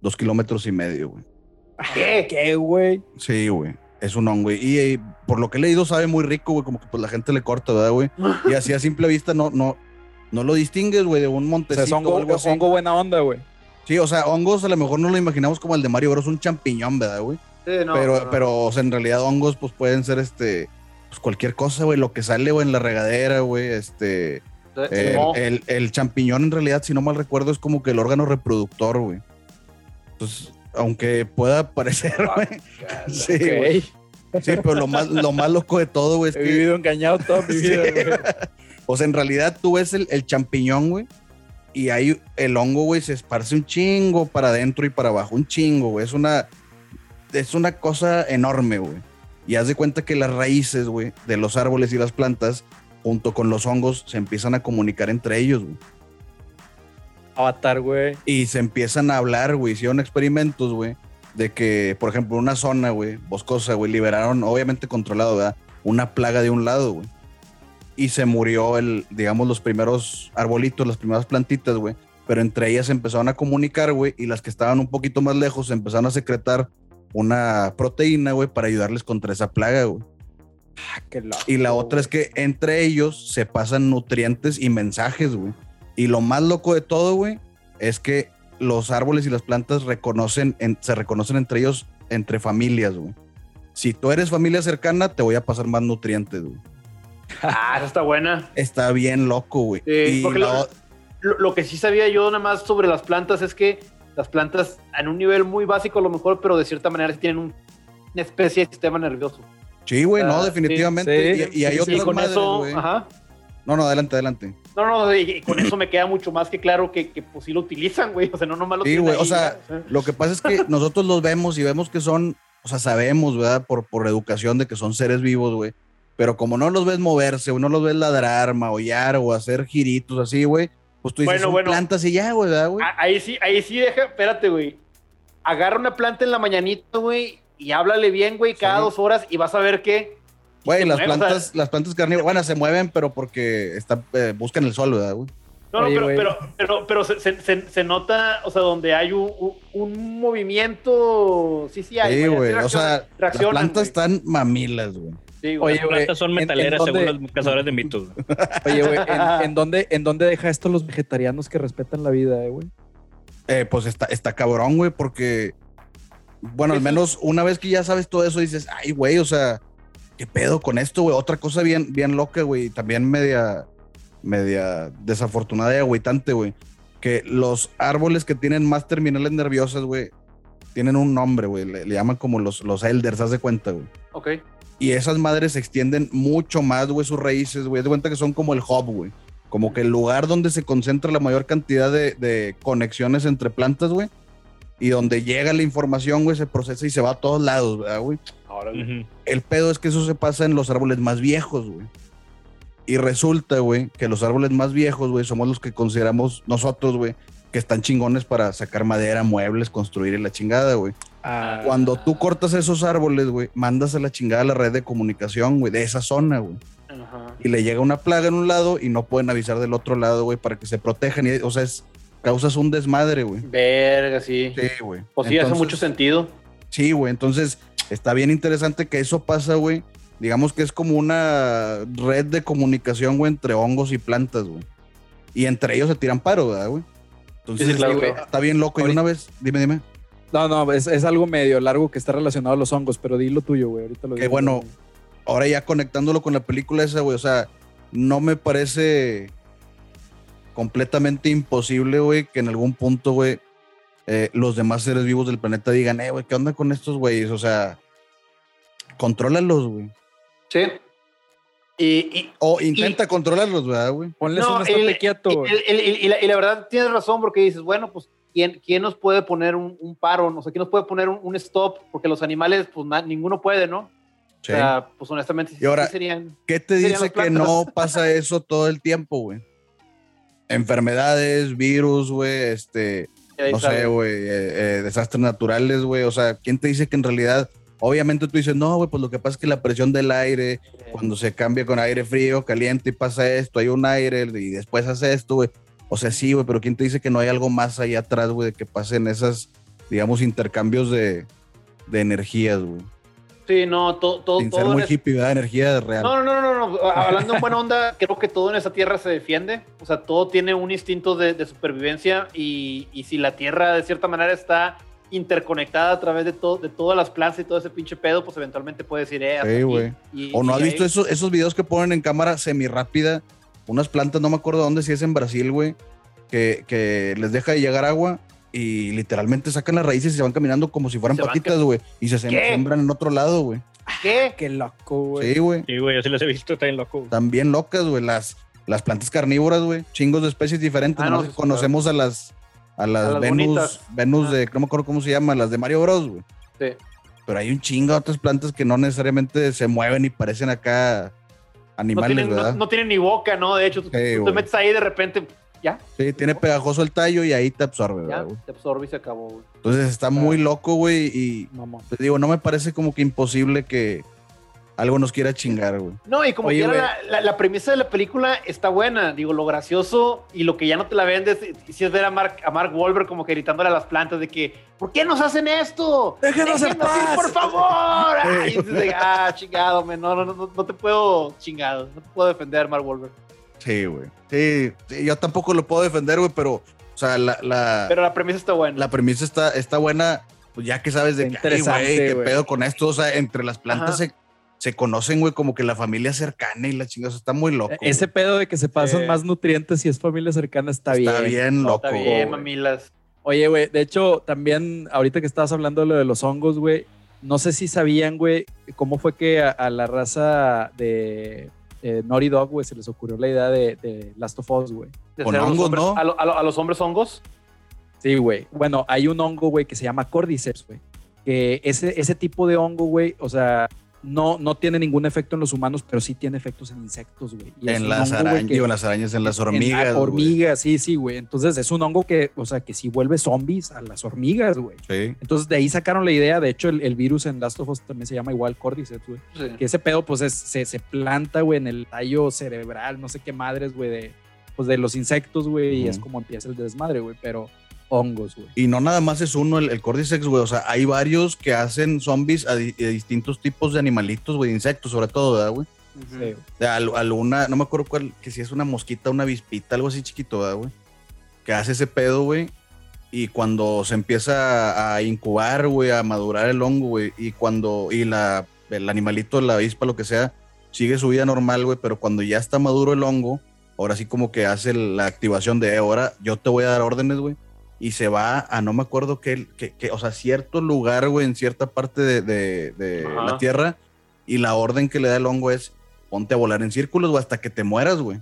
dos kilómetros y medio, güey. ¿Qué? ¿Qué, güey? Sí, güey. Es un hongo, güey. Y eh, por lo que he leído, sabe muy rico, güey. Como que pues la gente le corta, ¿verdad, güey? Y así a simple vista no, no, no lo distingues, güey, de un O sea, montecito es o hongo, algo así. hongo buena onda, güey. Sí, o sea, hongos a lo mejor no lo imaginamos como el de Mario Bros. Un champiñón, ¿verdad, güey? Sí, no, pero, no, no. pero, o sea, en realidad hongos, pues pueden ser este, pues cualquier cosa, güey. Lo que sale, güey, en la regadera, güey. Este, el, No. el- el champiñón, en realidad, si no mal recuerdo, es como que el órgano reproductor, güey. Entonces, aunque pueda parecer, güey. Sí, güey. Sí, pero lo más, lo más loco de todo, güey, es He que vivido engañado toda mi Sí. vida, güey. O sea, en realidad tú ves el, el champiñón, güey, y ahí el hongo, güey, se esparce un chingo para adentro y para abajo, un chingo, güey. Es una, es una cosa enorme, güey. Y haz de cuenta que las raíces, güey, de los árboles y las plantas, junto con los hongos, se empiezan a comunicar entre ellos, güey. Avatar, güey. Y se empiezan a hablar, güey. Hicieron experimentos, güey, de que, por ejemplo, una zona, güey, boscosa, güey, liberaron, obviamente controlado, ¿verdad? Una plaga de un lado, güey. Y se murió el, digamos, los primeros arbolitos, las primeras plantitas, güey. Pero entre ellas se empezaron a comunicar, güey, y las que estaban un poquito más lejos empezaron a secretar una proteína, güey, para ayudarles contra esa plaga, güey. Ah, qué loco. Y la otra es que entre ellos se pasan nutrientes y mensajes, güey. Y lo más loco de todo, güey, es que los árboles y las plantas reconocen, en- se reconocen entre ellos, entre familias, güey. Si tú eres familia cercana, te voy a pasar más nutrientes, güey. Ah, esa está buena. Está bien loco, güey. Sí, y porque lo- o- Lo, lo que sí sabía yo nada más sobre las plantas es que las plantas en un nivel muy básico a lo mejor, pero de cierta manera sí tienen un- una especie de sistema nervioso. sí, güey, no, Ah, definitivamente. sí, y, y hay sí, sí, otras con madres, eso, güey. ajá. No, no, adelante, adelante. No, no, y, con eso me queda mucho más que claro que, que pues sí lo utilizan, güey. O sea, no nomás lo Sí, güey, o sea, ya, Lo que pasa es que nosotros los vemos y vemos que son, o sea, sabemos, ¿verdad? Por, por educación de que son seres vivos, güey. Pero como no los ves moverse, o no los ves ladrar, maullar o hacer giritos así, güey, pues tú dices, Bueno, son bueno. plantas y ya, güey, ¿verdad, güey? Ah, Ahí sí, ahí sí deja, espérate, güey. Agarra una planta en la mañanita, güey, y háblale bien, güey, cada Sí. dos horas y vas a ver que. Güey, las mueve, o sea, plantas, las plantas carnívoras, bueno, se mueven, pero porque está, eh, buscan el sol, ¿verdad, güey? No, no, Oye, pero, pero, pero, pero se, se- se- se nota, o sea, donde hay un, movimiento. Sí, sí, hay. Sí, güey, O sea, las plantas están mamilas, güey. Sí, güey. Oye, plantas son ¿en- en metaleras dónde? según los cazadores de mitos. güey. Oye, güey, ¿en, en dónde, ¿en dónde deja esto los vegetarianos que respetan la vida, eh, güey? Eh, pues está, está cabrón, güey, porque, bueno, al menos una vez que ya sabes todo eso, dices, ay, güey, o sea, ¿qué pedo con esto, güey? Otra cosa bien, bien loca, güey, y también media, media desafortunada y agüitante, güey, que los árboles que tienen más terminales nerviosas, güey, tienen un nombre, güey, le, le llaman como los, los elders, haz de cuenta, güey. Ok. Y esas madres se extienden mucho más, güey, sus raíces, güey. Haz de cuenta que son como el hub, güey. Como que el lugar donde se concentra la mayor cantidad de, de conexiones entre plantas, güey. Y donde llega la información, güey, se procesa y se va a todos lados, ¿verdad, güey? Ahora, Ujú. El pedo es que eso se pasa en los árboles más viejos, güey. Y resulta, güey, que los árboles más viejos, güey, somos los que consideramos nosotros, güey, que están chingones para sacar madera, muebles, construir y la chingada, güey. Ah, Cuando tú cortas esos árboles, güey, mandas a la chingada a la red de comunicación, güey, de esa zona, güey. Ajá. Y le llega una plaga en un lado y no pueden avisar del otro lado, güey, para que se protejan. Y, o sea, es, causas un desmadre, güey. Verga, sí. Sí, güey. Pues sí, hace mucho sentido. Sí, güey. Entonces, está bien interesante que eso pasa, güey. Digamos que es como una red de comunicación, güey, entre hongos y plantas, güey. Y entre ellos se tiran paro, ¿verdad, güey? Entonces, Sí, claro, está bien loco. Y una vez, dime, dime. No, no, es, es algo medio largo que está relacionado a los hongos, pero di lo tuyo, güey. Ahorita lo Que bueno, ahora ya conectándolo con la película esa, güey, o sea, no me parece completamente imposible, güey, que en algún punto, güey, eh, los demás seres vivos del planeta digan, eh, güey, ¿qué onda con estos güeyes? O sea, contrólalos, güey. Sí. Y, y, O intenta controlarlos, ¿verdad, güey? Ponles No, un estate quieto, y, güey. el- el- y la, y la verdad tienes razón porque dices, bueno, pues, ¿quién, quién nos puede poner un, un paro? No sé, ¿quién nos puede poner un, un stop? Porque los animales, pues, na- ninguno puede, ¿no? Sí. O sea, pues, honestamente, sí, Y ahora- sí serían... ¿Qué te dice que no pasa eso todo el tiempo, güey? Enfermedades, virus, güey, este, no sabe. sé, güey, eh, eh, desastres naturales, güey. O sea, ¿quién te dice que en realidad, obviamente tú dices, no, güey, pues lo que pasa es que la presión del aire, cuando se cambia con aire frío, caliente y pasa esto, hay un aire y después hace esto, güey. O sea, sí, güey, pero ¿quién te dice que no hay algo más allá atrás, güey, de que pasen esas, digamos, intercambios de, de energías, güey? Sí, no, todo, todo, Sin ser todo en muy es- hippie, ¿verdad? Energía real. No, no, no, no, no. Hablando en buena onda, creo que todo en esa tierra se defiende. O sea, todo tiene un instinto de, de supervivencia y, y si la tierra de cierta manera está interconectada a través de, todo, de todas las plantas y todo ese pinche pedo, pues eventualmente puede decir, eh, Sí, güey. ¿O no y has ahí- visto esos, esos videos que ponen en cámara semi rápida? Unas plantas, no me acuerdo dónde, si es en Brasil, güey, que, que les deja de llegar agua y literalmente sacan las raíces y se van caminando como si fueran patitas, güey, y se ¿Qué? sembran en otro lado, güey. ¿Qué? Qué loco, güey. Sí, güey. Sí, güey, yo sí las he visto, bien loco. güey. Están bien locas, güey. Las, las plantas carnívoras, güey. Chingos de especies diferentes. Ah, no, conocemos a las, a las, A las Venus, bonitas. Venus Ah. de, no me acuerdo cómo se llama, las de Mario Bros, güey. Sí. Pero hay un chingo de otras plantas que no necesariamente se mueven y parecen acá No animales, tienen, no- ¿verdad? no tienen ni boca, ¿no? De hecho, tú, tú te metes ahí y de repente, ya, Sí, tiene pegajoso el tallo y ahí te absorbe, ya, ¿verdad, güey? te absorbe y se acabó, güey. Entonces está muy loco, güey, y te digo, no me parece como que imposible que algo nos quiera chingar, güey. No, y como Oye, quiera, la, la- la premisa de la película está buena. Digo, lo gracioso y lo que ya no te la vendes, si es ver a Mark, a Mark Wahlberg como que gritándole a las plantas de que, ¿por qué nos hacen esto? Déjenos en ir, paz". por favor. Ay, y dices ah, chingado, man, no, no, no, no te puedo, chingado, no te puedo defender, Mark Wahlberg. Sí, güey. Sí, sí, yo tampoco lo puedo defender, güey, pero, o sea, la, la, Pero la premisa está buena. la premisa está, está buena, pues ya que sabes de Interesante, güey, qué pedo con esto, o sea, entre las plantas Ajá. se, se conocen, güey, como que la familia cercana y la chingada, está muy loco. Ese pedo de que se pasan Sí. más nutrientes si es familia cercana está, güey. está bien. bien loco. está bien, mamilas. Oye, güey, de hecho, también ahorita que estabas hablando de lo de los hongos, güey, no sé si sabían, güey, cómo fue que a, a la raza de eh, Naughty Dog, güey, se les ocurrió la idea de, de Last of Us, güey. De Con hacer a los hongos, hombres- ¿no? A, lo- a lo- a los hombres hongos. Sí, güey. Bueno, hay un hongo, güey, que se llama Cordyceps, güey. Que ese, ese tipo de hongo, güey, o sea, no, no tiene ningún efecto en los humanos, pero sí tiene efectos en insectos, güey. Y En las arañas, en las arañas, en las en- hormigas. güey. hormigas, sí, sí, güey. Entonces es un hongo que, o sea, que sí vuelve zombies a las hormigas, güey. Sí. Entonces de ahí sacaron la idea. De hecho, el, el virus en Last of Us también se llama igual Cordyceps, güey. Sí. Que ese pedo, pues, es- se, se planta, güey, en el tallo cerebral, no sé qué madres, güey, de, pues, de los insectos, güey, y es como empieza el desmadre, güey. Pero hongos, güey. Y no nada más es uno, el, el Cordyceps, güey. O sea, hay varios que hacen zombies a, di- a distintos tipos de animalitos, güey, de insectos, sobre todo, ¿verdad, güey? Sí, güey. De al- alguna, no me acuerdo cuál, que si es una mosquita, una vispita, algo así chiquito, ¿verdad, güey? Que hace ese pedo, güey. Y cuando se empieza a incubar, güey, a madurar el hongo, güey, y cuando, y la, el animalito, la avispa, lo que sea, sigue su vida normal, güey, pero cuando ya está maduro el hongo, ahora sí como que hace la activación de, "Eh, ahora yo te voy a dar órdenes, güey, y se va a, no me acuerdo qué, qué- qué- o sea, cierto lugar, güey, en cierta parte de, de- la tierra, y la orden que le da el hongo es, ponte a volar en círculos, güey, hasta que te mueras, güey.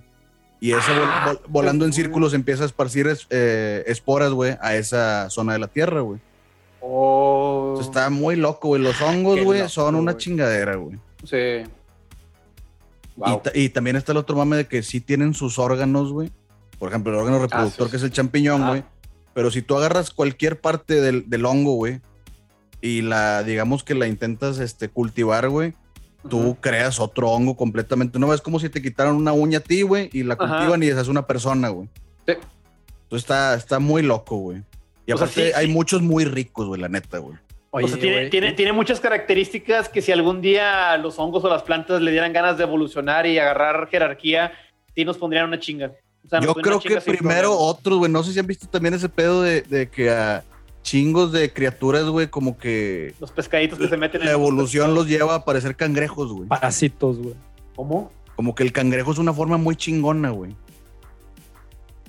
Y ese vol- Ah, vol- volando en círculos empieza a esparcir es- eh, esporas, güey, a esa zona de la tierra, güey. Oh. Está muy loco, güey. Los hongos, Qué güey, son una güey. chingadera, güey. Sí. Y, Wow. ta- y también está el otro mame de que sí tienen sus órganos, güey. Por ejemplo, el órgano reproductor, sí. que es el champiñón, Ah. Pero si tú agarras cualquier parte del, del hongo, güey, y la, digamos que la intentas este, cultivar, güey, tú creas otro hongo completamente. No es como si te quitaran una uña a ti, güey, y la Ajá. cultivan y esa es una persona, güey. Sí. Entonces está, está muy loco, güey. Y O sea, aparte sí, hay sí. muchos muy ricos, güey, la neta, güey. Oye, o sea, tiene, tiene, tiene muchas características que si algún día los hongos o las plantas le dieran ganas de evolucionar y agarrar jerarquía, sí nos pondrían una chinga. O sea, nos Yo creo que primero otros, güey. No sé si han visto también ese pedo de, de que a chingos de criaturas, güey, como que Los pescaditos que se meten en la evolución los lleva a parecer cangrejos, güey. Parásitos, güey. ¿Cómo? Como que el cangrejo es una forma muy chingona, güey.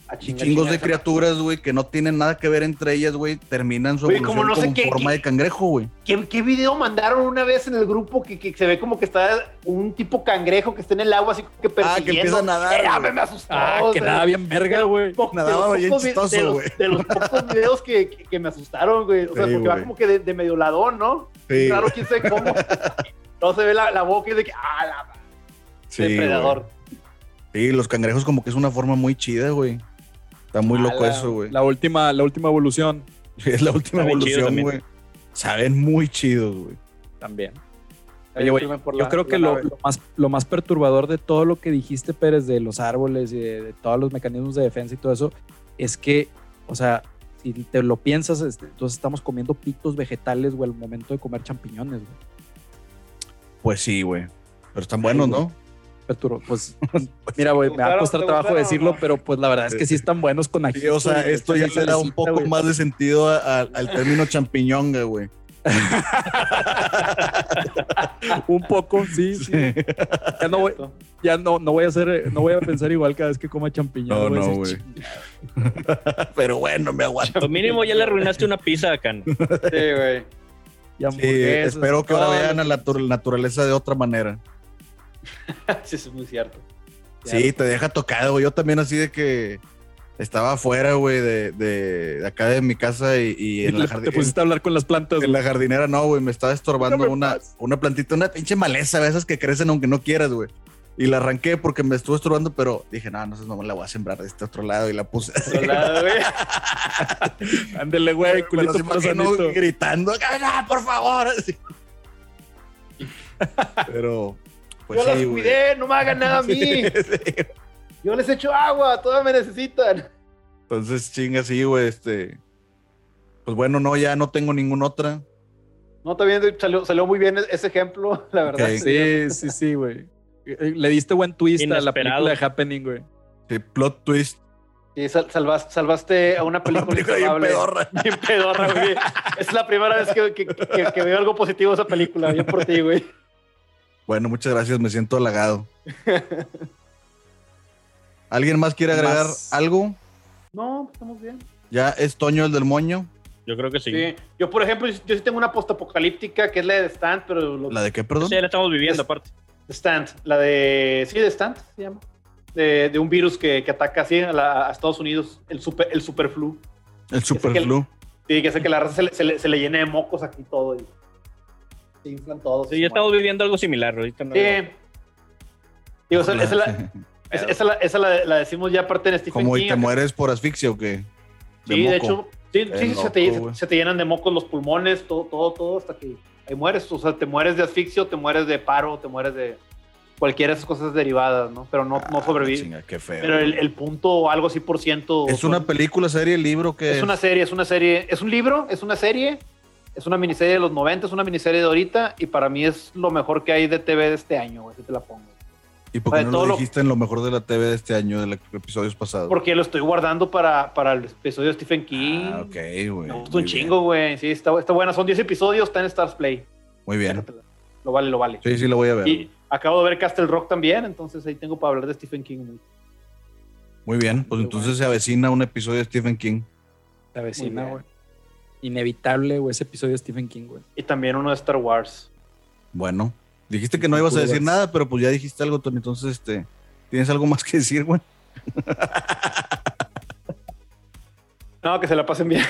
A chingos de criaturas, güey, que no tienen nada que ver entre ellas, güey, terminan su evolución como no sé como qué- en forma qué- de cangrejo, güey. ¿Qué, qué video mandaron una vez en el grupo que, que se ve como que está un tipo cangrejo que está en el agua así como que Ah, que persiguiendo? empieza a nadar, Eh, güey. me, me asustó. Ah, o que sea, nada bien verga, güey. Nadaba los bien chistoso, güey. De los pocos videos que, que, que me asustaron, güey. O sea, Sí, porque va como que de, de medio ladón, ¿no? Sí, Claro, quién sabe cómo. No se ve la, la boca y de que, ah, la sí, depredador. güey. Sí, los cangrejos como que es una forma muy chida, güey. Está muy Ah, loco la- eso, güey. La última, la última evolución Es la última evolución, güey. Saben muy chidos, güey. también. Oye, yo la- creo que lo, más, lo más perturbador de todo lo que dijiste, Pérez, de los árboles y de, de todos los mecanismos de defensa y todo eso, es que, o sea, si te lo piensas, este, entonces estamos comiendo pitos vegetales, güey, al momento de comer champiñones, güey. Pues sí, güey. Pero están buenos, ¿no? Perturbo- Pues, mira, güey, me va a costar ¿Te trabajo gustaron decirlo, no? pero pues la verdad es que sí están buenos con aquí. Sí, o sea, esto ya le da un poco más de sentido a- a- al término champiñonga, güey. Un poco, sí, sí. Ya no voy, ya no, no voy a hacer, no voy a pensar igual cada vez que coma champiñón. No, no, güey. Pero bueno, me aguanto. Lo mínimo ya le arruinaste una pizza acá. Sí, güey. "Y Sí, espero que ahora todo". vean a la tur- naturaleza de otra manera. Sí, eso es muy cierto. Sí, te deja tocado, güey. Yo también así de que estaba afuera, güey, de, de, de acá de mi casa y, y Y en, la te jardi- pusiste a hablar con las plantas. en la jardinera no, güey. Me estaba estorbando una, una plantita, una pinche maleza, de esas que crecen aunque no quieras, güey. Y la arranqué porque me estuvo estorbando, pero dije, no, no sé, no me la voy a sembrar de este otro lado y la puse. Otro lado, güey. Ándele, güey, culito imagino gritando, "Ah, por favor! así. Pero, pues Yo las sí, güey. cuidé, no me hagan nada a mí. Sí, sí. Yo les echo agua, todas me necesitan. Entonces, chinga, sí, güey, este. Pues bueno, no, ya no tengo ninguna otra. No, también salió, salió muy bien ese ejemplo, la verdad. Sí, sí, sí, güey. Eh, Le diste buen twist a la Inesperado. película de Happening, güey. Sí, plot twist. Sí, sal- salvas- salvaste a una Una película, película bien pedorra. Bien pedorra, güey. Es la primera vez que, que- que- que veo algo positivo de esa película. Bien por ti, güey. Bueno, muchas gracias, me siento halagado. ¿Alguien más quiere agregar Más. algo? No, estamos bien. Ya es Toño el del moño. Yo creo que sí. Sí. Yo, por ejemplo, yo yo sí tengo una postapocalíptica que es la de Stand, pero lo- ¿La de qué, perdón? Sí, la estamos viviendo Es- aparte. Stand, la de. Sí, The Stand se llama. De, de un virus que, que ataca así a, la- a Estados Unidos, el super, el superflu. El superflu. Sí, que hace que la raza se le, se le, se le llene de mocos aquí y todo. Y se inflan todos. Sí, ya estamos viviendo algo similar ahorita. ¿no? Sí. Digo, esa, esa la, esa, esa la, esa la- la decimos ya aparte de Stephen Como y te mueres por asfixia o qué? Sí, de hecho, sí, sí, se, te, güey. se te llenan de mocos los pulmones, todo, todo, todo, hasta que ahí mueres. O sea, te mueres de asfixia, o te mueres de paro, te mueres de cualquiera de esas cosas derivadas, ¿no? Pero no, no Ah, sobrevives. chinga, qué feo. Pero el, el punto, algo así por ciento. ¿Es son- una película, serie, libro que es una serie, es una serie, es un libro, es una serie, es una miniserie de los 90, es una miniserie de ahorita, y para mí es lo mejor que hay de TV de este año, güey, si te la pongo. ¿Y por o qué sea, no todo lo lo- dijiste en lo mejor de la TV de este año, de los episodios pasados? Porque lo estoy guardando para, para el episodio de Stephen King. Ah, ok, güey. Me gusta un bien, chingo, güey. Sí, está, está buena. Son 10 episodios, está en Stars Play. Muy bien. Lo vale, lo vale. Sí, sí, lo voy a ver. Y acabo de ver Castle Rock también, entonces ahí tengo para hablar de Stephen King. güey. Muy bien. Pues Muy entonces se avecina un episodio de Stephen King. La vecina, bien. güey. Inevitable, güey, ese episodio de Stephen King, güey. Y también uno de Star Wars. Bueno, dijiste que no ibas a decir nada, pero pues ya dijiste algo, Tony. Entonces, este, ¿tienes algo más que decir, güey? No, que se la pasen bien.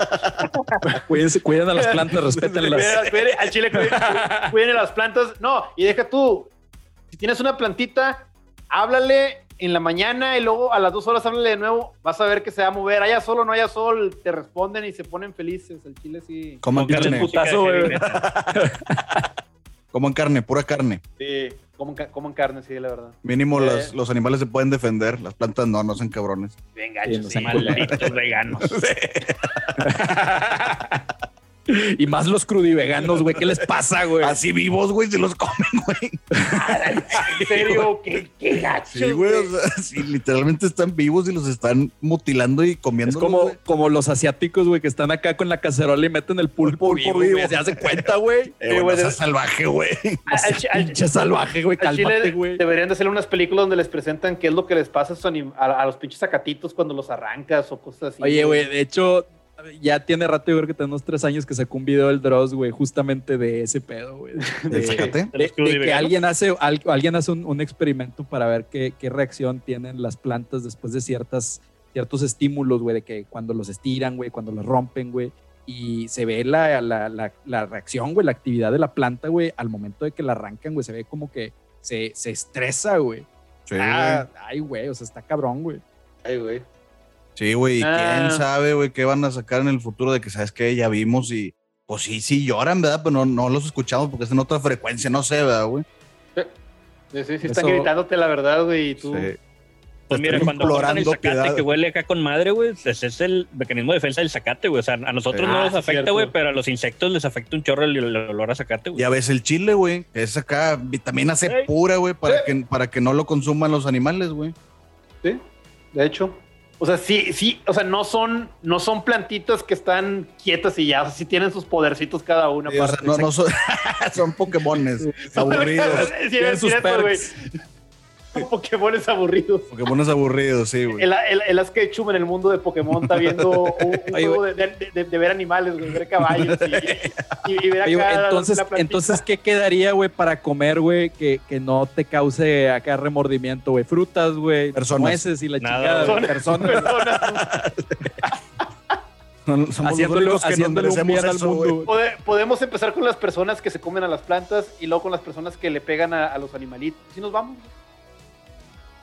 Cuídense, cuiden a las plantas, respétenlas. Cuiden- al chile, cuiden, cuiden las plantas. No, y deja tú. Si tienes una plantita, háblale en la mañana y luego a las dos horas háblale de nuevo. Vas a ver que se va a mover. Haya sol o no haya sol, te responden y se ponen felices. El chile sí. Coman Póngale carne, putazo, metal. coman carne, pura carne. Sí, coman, ca- coman carne, sí, la verdad. Mínimo Eh. los, los animales se pueden defender, las plantas no, no son cabrones. Bien Sí, no sí. Malditos veganos. Y más los crudiveganos, güey. ¿Qué les pasa, güey? Así vivos, güey, se los comen, güey. En serio, qué, qué gacho. Sí, güey, o sea, sí, literalmente están vivos y los están mutilando y comiendo. Es como, como los asiáticos, güey, que están acá con la cacerola y meten el pulpo, pulpo vivo, vivo. güey. Se hace cuenta, güey. Eh, güey, no seas salvaje, güey. Pinche salvaje, güey. Cálmate, güey. deberían de hacer unas películas donde les presentan qué es lo que les pasa a, a, a los pinches sacatitos cuando los arrancas o cosas así. Oye, güey, de hecho, ya tiene rato, yo creo que tenemos tres años que sacó un video del Dross, güey, justamente de ese pedo, güey. ¿Del De, zacate? De de- los de que alguien hace, al- alguien hace un, un experimento para ver qué, qué reacción tienen las plantas después de ciertas, ciertos estímulos, güey, de que cuando los estiran, güey, cuando los rompen, güey. Y se ve la, la, la, la reacción, güey, la actividad de la planta, güey, al momento de que la arrancan, güey, se ve como que se, se estresa, güey. Sí, Ah, güey. ay, güey, o sea, está cabrón, güey. Ay, güey. Sí, güey. ¿Y Ah. quién sabe, güey, qué van a sacar en el futuro de que, sabes que Ya vimos y. Pues sí, sí lloran, ¿verdad? Pero no, no los escuchamos porque es en otra frecuencia, no sé, ¿verdad, güey? Sí, sí, sí están Eso- gritándote la verdad, güey, y tú... Sí. Pues mira, Están cuando cortan el implorando zacate piedad. que huele acá con madre, güey, ese es el mecanismo de defensa del zacate, güey. O sea, a nosotros Ah, no nos sí, afecta, güey, pero a los insectos les afecta un chorro el, el olor a zacate, güey. Ya ves el chile, güey, que es acá vitamina C pura, güey, para que, para que no lo consuman los animales, güey. Sí, de hecho. O sea, sí, sí, o sea, no son, no son plantitas que están quietas y ya, o sea, sí tienen sus podercitos cada una. Sí, o sea, aparte. no, no son, son Pokémones aburridos. Sí, Tienen sus güey. Pokémones aburridos. Pokémones aburridos, sí, güey. El, el, el Ketchum en el mundo de Pokémon está viendo un, un Oye, juego de, de- de- de ver animales, güey, ver caballos y, y- y ver acá Oye, entonces, la entonces, ¿qué quedaría, güey, para comer, güey, que, que no te cause acá remordimiento, güey? Frutas, güey, Personas. nueces y la Nada, chingada, Personas. personas, Son- somos haciéndolo, los que nos haciéndole un merecemos bien al eso, mundo, podemos empezar con las personas que se comen a las plantas y luego con las personas que le pegan a, a los animalitos. ¿Sí nos vamos?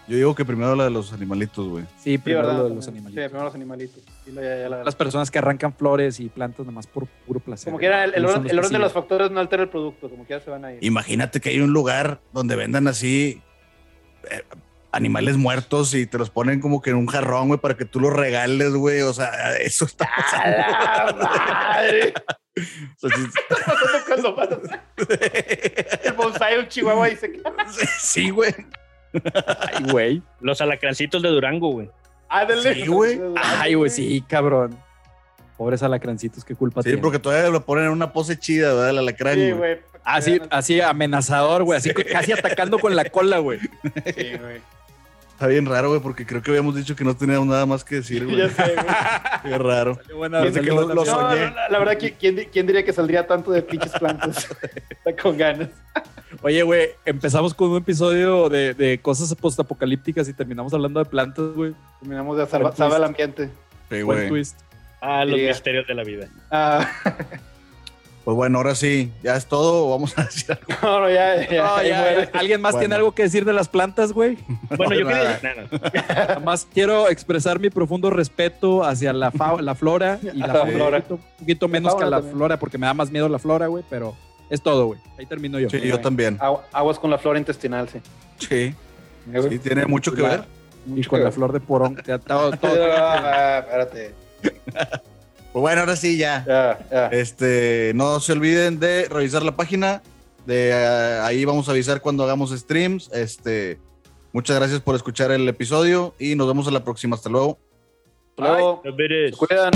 Yo digo que primero la de los animalitos, güey. Sí, Sí, primero ¿verdad? lo de los Sí, animalitos. primero los animalitos. Sí, la- ya- ya la- Las personas que arrancan flores y plantas nomás por puro placer. Como quiera, el, el orden, el que orden de los factores no altera el producto, como quiera se van a ir. Imagínate que hay un lugar donde vendan así eh, animales muertos y te los ponen como que en un jarrón, güey, para que tú los regales, güey. O sea, eso está ¡A la madre! o sea, sí- pasando cuando pasa? El bonsai de un chihuahua dice que... sí, güey. Ay, güey. Los alacrancitos de Durango, güey. Ándale. Sí, güey. Ay, güey, sí, cabrón. Pobres alacrancitos, qué culpa Sí, tienen. porque todavía lo ponen en una pose chida, ¿verdad? El alacrán, Sí, güey. güey. Así, así amenazador, güey, así casi atacando con la cola, güey. Sí, güey. Está bien raro, güey, porque creo que habíamos dicho que no teníamos nada más que decir, güey. Ya sé, güey. Qué raro. Buena, que lo- lo. No, no, la, verdad, ¿quién- ¿quién, di- quién diría que saldría tanto de pinches plantas? Está con ganas. Oye, güey, empezamos con un episodio de, de cosas postapocalípticas y terminamos hablando de plantas, güey. Terminamos de salvar el ambiente. Sí, Buen güey. twist. Ah, los misterios de la vida. Ah, Pues bueno, ahora sí, ya es todo. Vamos a decir algo. no, no, ya, ya. No. ¿Alguien más Bueno. tiene algo que decir de las plantas, güey? Bueno, yo nada. quería. no, más quiero expresar mi profundo respeto hacia la, fa- la flora y la flora. Un poquito, un poquito menos que a la también. flora porque me da más miedo la flora, güey, pero es todo, güey. Ahí termino yo. Sí, yo también. Agu- Aguas con la flora intestinal, sí. Sí, sí, tiene mucho que ver. Y con la flor de porón. ya todo- todo- Ah, espérate. Pues bueno, ahora sí, ya. Este, no se olviden de revisar la página. De eh, ahí vamos a avisar cuando hagamos streams. Este, muchas gracias por escuchar el episodio y nos vemos en la próxima. Hasta luego. Hasta luego. Cuidan.